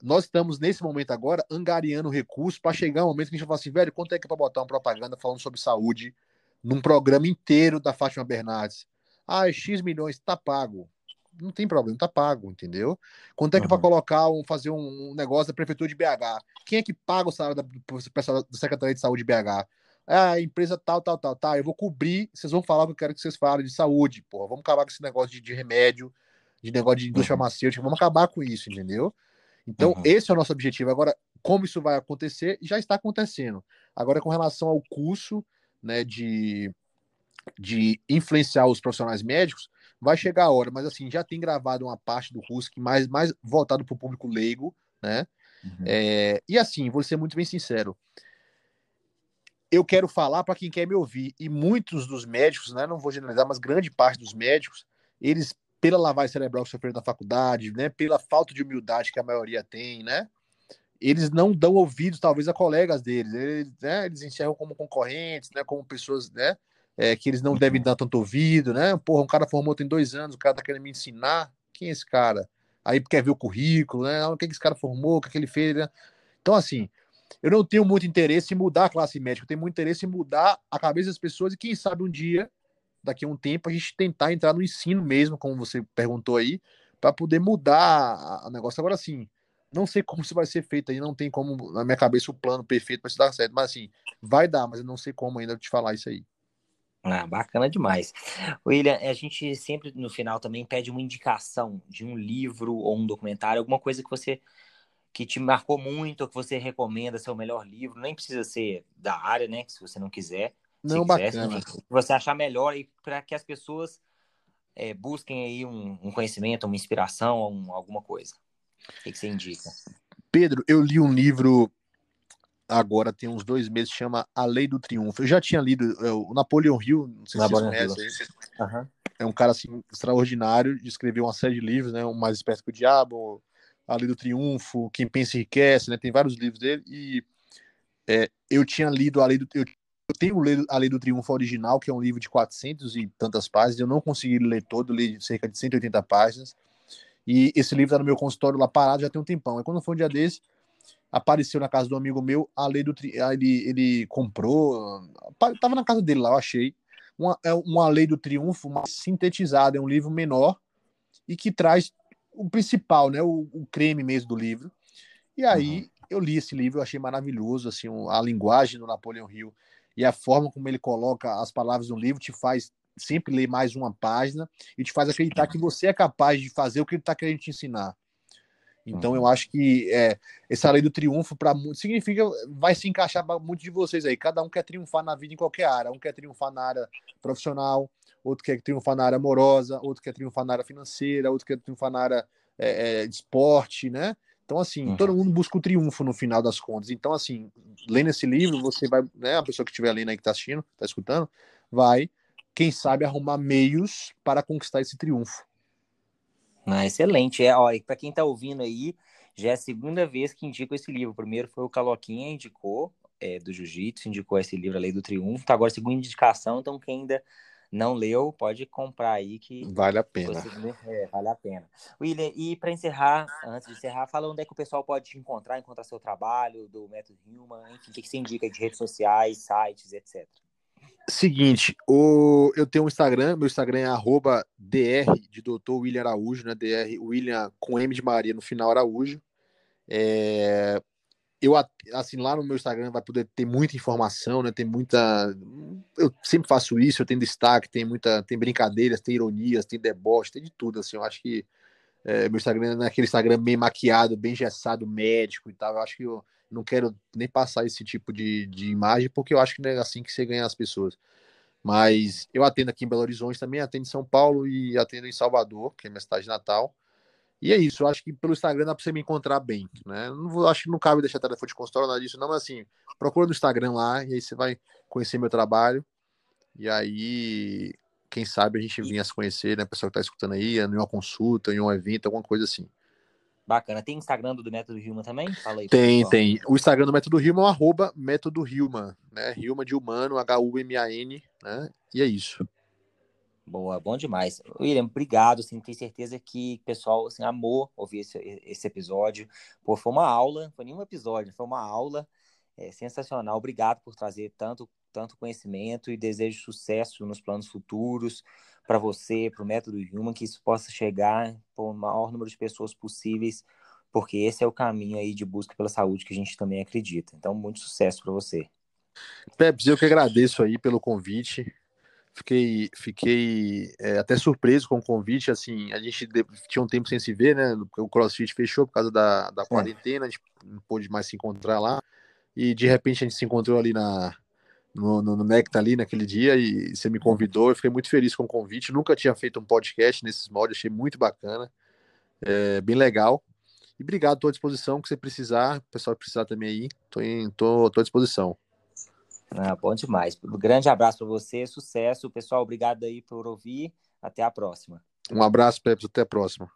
Nós estamos, nesse momento agora, angariando recursos para chegar um momento que a gente vai falar assim, velho, quanto é que é para botar uma propaganda falando sobre saúde num programa inteiro da Fátima Bernardes? Ah, X milhões, tá pago não tem problema, tá pago, entendeu? Quanto é que uhum. para colocar, um, fazer um, negócio da prefeitura de BH? Quem é que paga o salário da da Secretaria de Saúde de BH? Ah, a empresa tal, tal, tal, tá. Eu vou cobrir, vocês vão falar o que eu quero que vocês falem de saúde, porra. Vamos acabar com esse negócio de, de remédio, de negócio de indústria uhum. farmacêutica, vamos acabar com isso, entendeu? Então, uhum. esse é o nosso objetivo. Agora, como isso vai acontecer, já está acontecendo. Agora, com relação ao curso, né, de, de influenciar os profissionais médicos, vai chegar a hora, mas assim, já tem gravado uma parte do Husky mais, mais voltado para o público leigo, né? Uhum. É, e assim, vou ser muito bem sincero. Eu quero falar para quem quer me ouvir, e muitos dos médicos, né? Não vou generalizar, mas grande parte dos médicos, eles, pela lavagem cerebral que sofreram na faculdade, né? Pela falta de humildade que a maioria tem, né? Eles não dão ouvidos, talvez, a colegas deles. Eles, né, eles enxergam como concorrentes, né? Como pessoas, né? É, que eles não devem dar tanto ouvido, né? Porra, um cara formou tem dois anos, o cara tá querendo me ensinar. Quem é esse cara? Aí quer ver o currículo, né? O que, que esse cara formou, o que, que ele fez, né? Então, assim, eu não tenho muito interesse em mudar a classe médica, eu tenho muito interesse em mudar a cabeça das pessoas e quem sabe um dia, daqui a um tempo, a gente tentar entrar no ensino mesmo, como você perguntou aí, para poder mudar o negócio. Agora, sim, não sei como isso vai ser feito aí, não tem como, na minha cabeça, o plano perfeito para isso dar certo, mas assim, vai dar, mas eu não sei como ainda te falar isso aí. Ah, bacana demais. William, a gente sempre no final também pede uma indicação de um livro ou um documentário, alguma coisa que você que te marcou muito, ou que você recomenda ser o melhor livro, nem precisa ser da área, né? Se você não quiser. Não, bacana. Se você achar melhor e para que as pessoas é, busquem aí um, um, conhecimento, uma inspiração, um, alguma coisa. O que, que você indica? Pedro, eu li um livro agora tem uns dois meses, chama A Lei do Triunfo. Eu já tinha lido é, o Napoleão Hill, não sei Napoleon se vocês conhecem. Uhum. É um cara assim, extraordinário, escreveu uma série de livros, né? O Mais Esperto que o Diabo, A Lei do Triunfo, Quem Pensa Enriquece, né? Tem vários livros dele. E é, eu tinha lido A Lei do... Eu, eu tenho lido A Lei do Triunfo original, que é um livro de 400 e tantas páginas. Eu não consegui ler todo, li cerca de 180 páginas. E esse livro está no meu consultório lá parado já tem um tempão. Aí quando foi um dia desse, apareceu na casa do amigo meu, a lei do ele, ele comprou, tava na casa dele lá, eu achei, uma, é uma lei do triunfo mais sintetizada, é um livro menor e que traz o principal, né, o, o creme mesmo do livro. E aí uhum. eu li esse livro, eu achei maravilhoso, assim, a linguagem do Napoleão Hill e a forma como ele coloca as palavras no livro te faz sempre ler mais uma página e te faz acreditar que você é capaz de fazer o que ele está querendo te ensinar. Então uhum. eu acho que é, essa lei do triunfo para significa vai se encaixar para muitos de vocês aí. Cada um quer triunfar na vida em qualquer área. Um quer triunfar na área profissional, outro quer triunfar na área amorosa, outro quer triunfar na área financeira, outro quer triunfar na área é, é, de esporte, né? Então, assim, uhum. todo mundo busca o triunfo no final das contas. Então, assim, lendo esse livro, você vai, né, a pessoa que estiver lendo aí, que está assistindo, está escutando, vai, quem sabe, arrumar meios para conquistar esse triunfo. Ah, excelente. É, ó, para quem está ouvindo aí, já é a segunda vez que indico esse livro. O primeiro foi o Caloquinha, indicou, é, do Jiu-Jitsu, indicou esse livro, A Lei do Triunfo. Tá agora a segunda indicação, então quem ainda não leu, pode comprar aí que vale a pena. Você, é, vale a pena. William, e para encerrar, antes de encerrar, fala onde é que o pessoal pode te encontrar, encontrar seu trabalho, do Método Human, enfim, o que, que você indica de redes sociais, sites, etc. Seguinte, o, eu tenho um Instagram, meu Instagram é arroba dr de doutor William Araújo, né? Dr William com M de Maria no final Araújo. É, eu assim lá no meu Instagram vai poder ter muita informação, né? Tem muita, eu sempre faço isso, eu tenho destaque, tem muita, tem brincadeiras, tem ironias, tem deboche, tem de tudo. Assim, eu acho que é, meu Instagram é aquele Instagram bem maquiado, bem gessado, médico e tal. Eu acho que eu não quero nem passar esse tipo de, de imagem, porque eu acho que não é assim que você ganha as pessoas. Mas eu atendo aqui em Belo Horizonte também, atendo em São Paulo e atendo em Salvador, que é minha cidade natal. E é isso, eu acho que pelo Instagram dá pra você me encontrar bem, né? Não vou, acho que não cabe deixar telefone de consultório, nada disso, não, mas assim, procura no Instagram lá, e aí você vai conhecer meu trabalho. E aí quem sabe a gente vinha se conhecer, né? Pessoal que tá escutando aí, em uma consulta, em um evento, alguma coisa assim. Bacana. Tem Instagram do Método Hilma também? Fala aí. Tem, tem. O Instagram do Método Hilma é o arroba Método Hilma, né? Hilma de humano, H-U-M-A-N, né? E é isso. Boa, bom demais. William, obrigado, assim, tenho certeza que o pessoal, assim, amou ouvir esse, esse episódio. Pô, foi uma aula, foi nenhum episódio, foi uma aula é, sensacional. Obrigado por trazer tanto tanto conhecimento e desejo sucesso nos planos futuros para você, para o método Human, que isso possa chegar para o maior número de pessoas possíveis, porque esse é o caminho aí de busca pela saúde que a gente também acredita. Então, muito sucesso para você. Peps, eu que agradeço aí pelo convite. Fiquei, fiquei é, até surpreso com o convite. Assim, a gente tinha um tempo sem se ver, né? O CrossFit fechou por causa da, da quarentena, a gente não pôde mais se encontrar lá. E de repente a gente se encontrou ali na, no, no, no Nectar ali naquele dia e você me convidou. Eu fiquei muito feliz com o convite. Nunca tinha feito um podcast nesses moldes, achei muito bacana, é, bem legal. E obrigado, estou à disposição. que você precisar, o pessoal precisar também aí, estou à disposição. Ah, bom demais. Um grande abraço para você, sucesso. Pessoal, obrigado aí por ouvir. Até a próxima. Um abraço, Pepe. Até a próxima.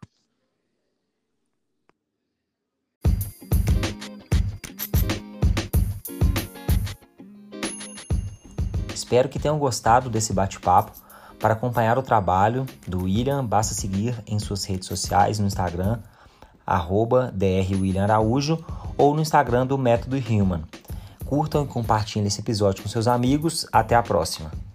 Espero que tenham gostado desse bate-papo. Para acompanhar o trabalho do William, basta seguir em suas redes sociais no Instagram, arroba drwilliamaraújo ou no Instagram do Método Human. Curtam e compartilhem esse episódio com seus amigos. Até a próxima!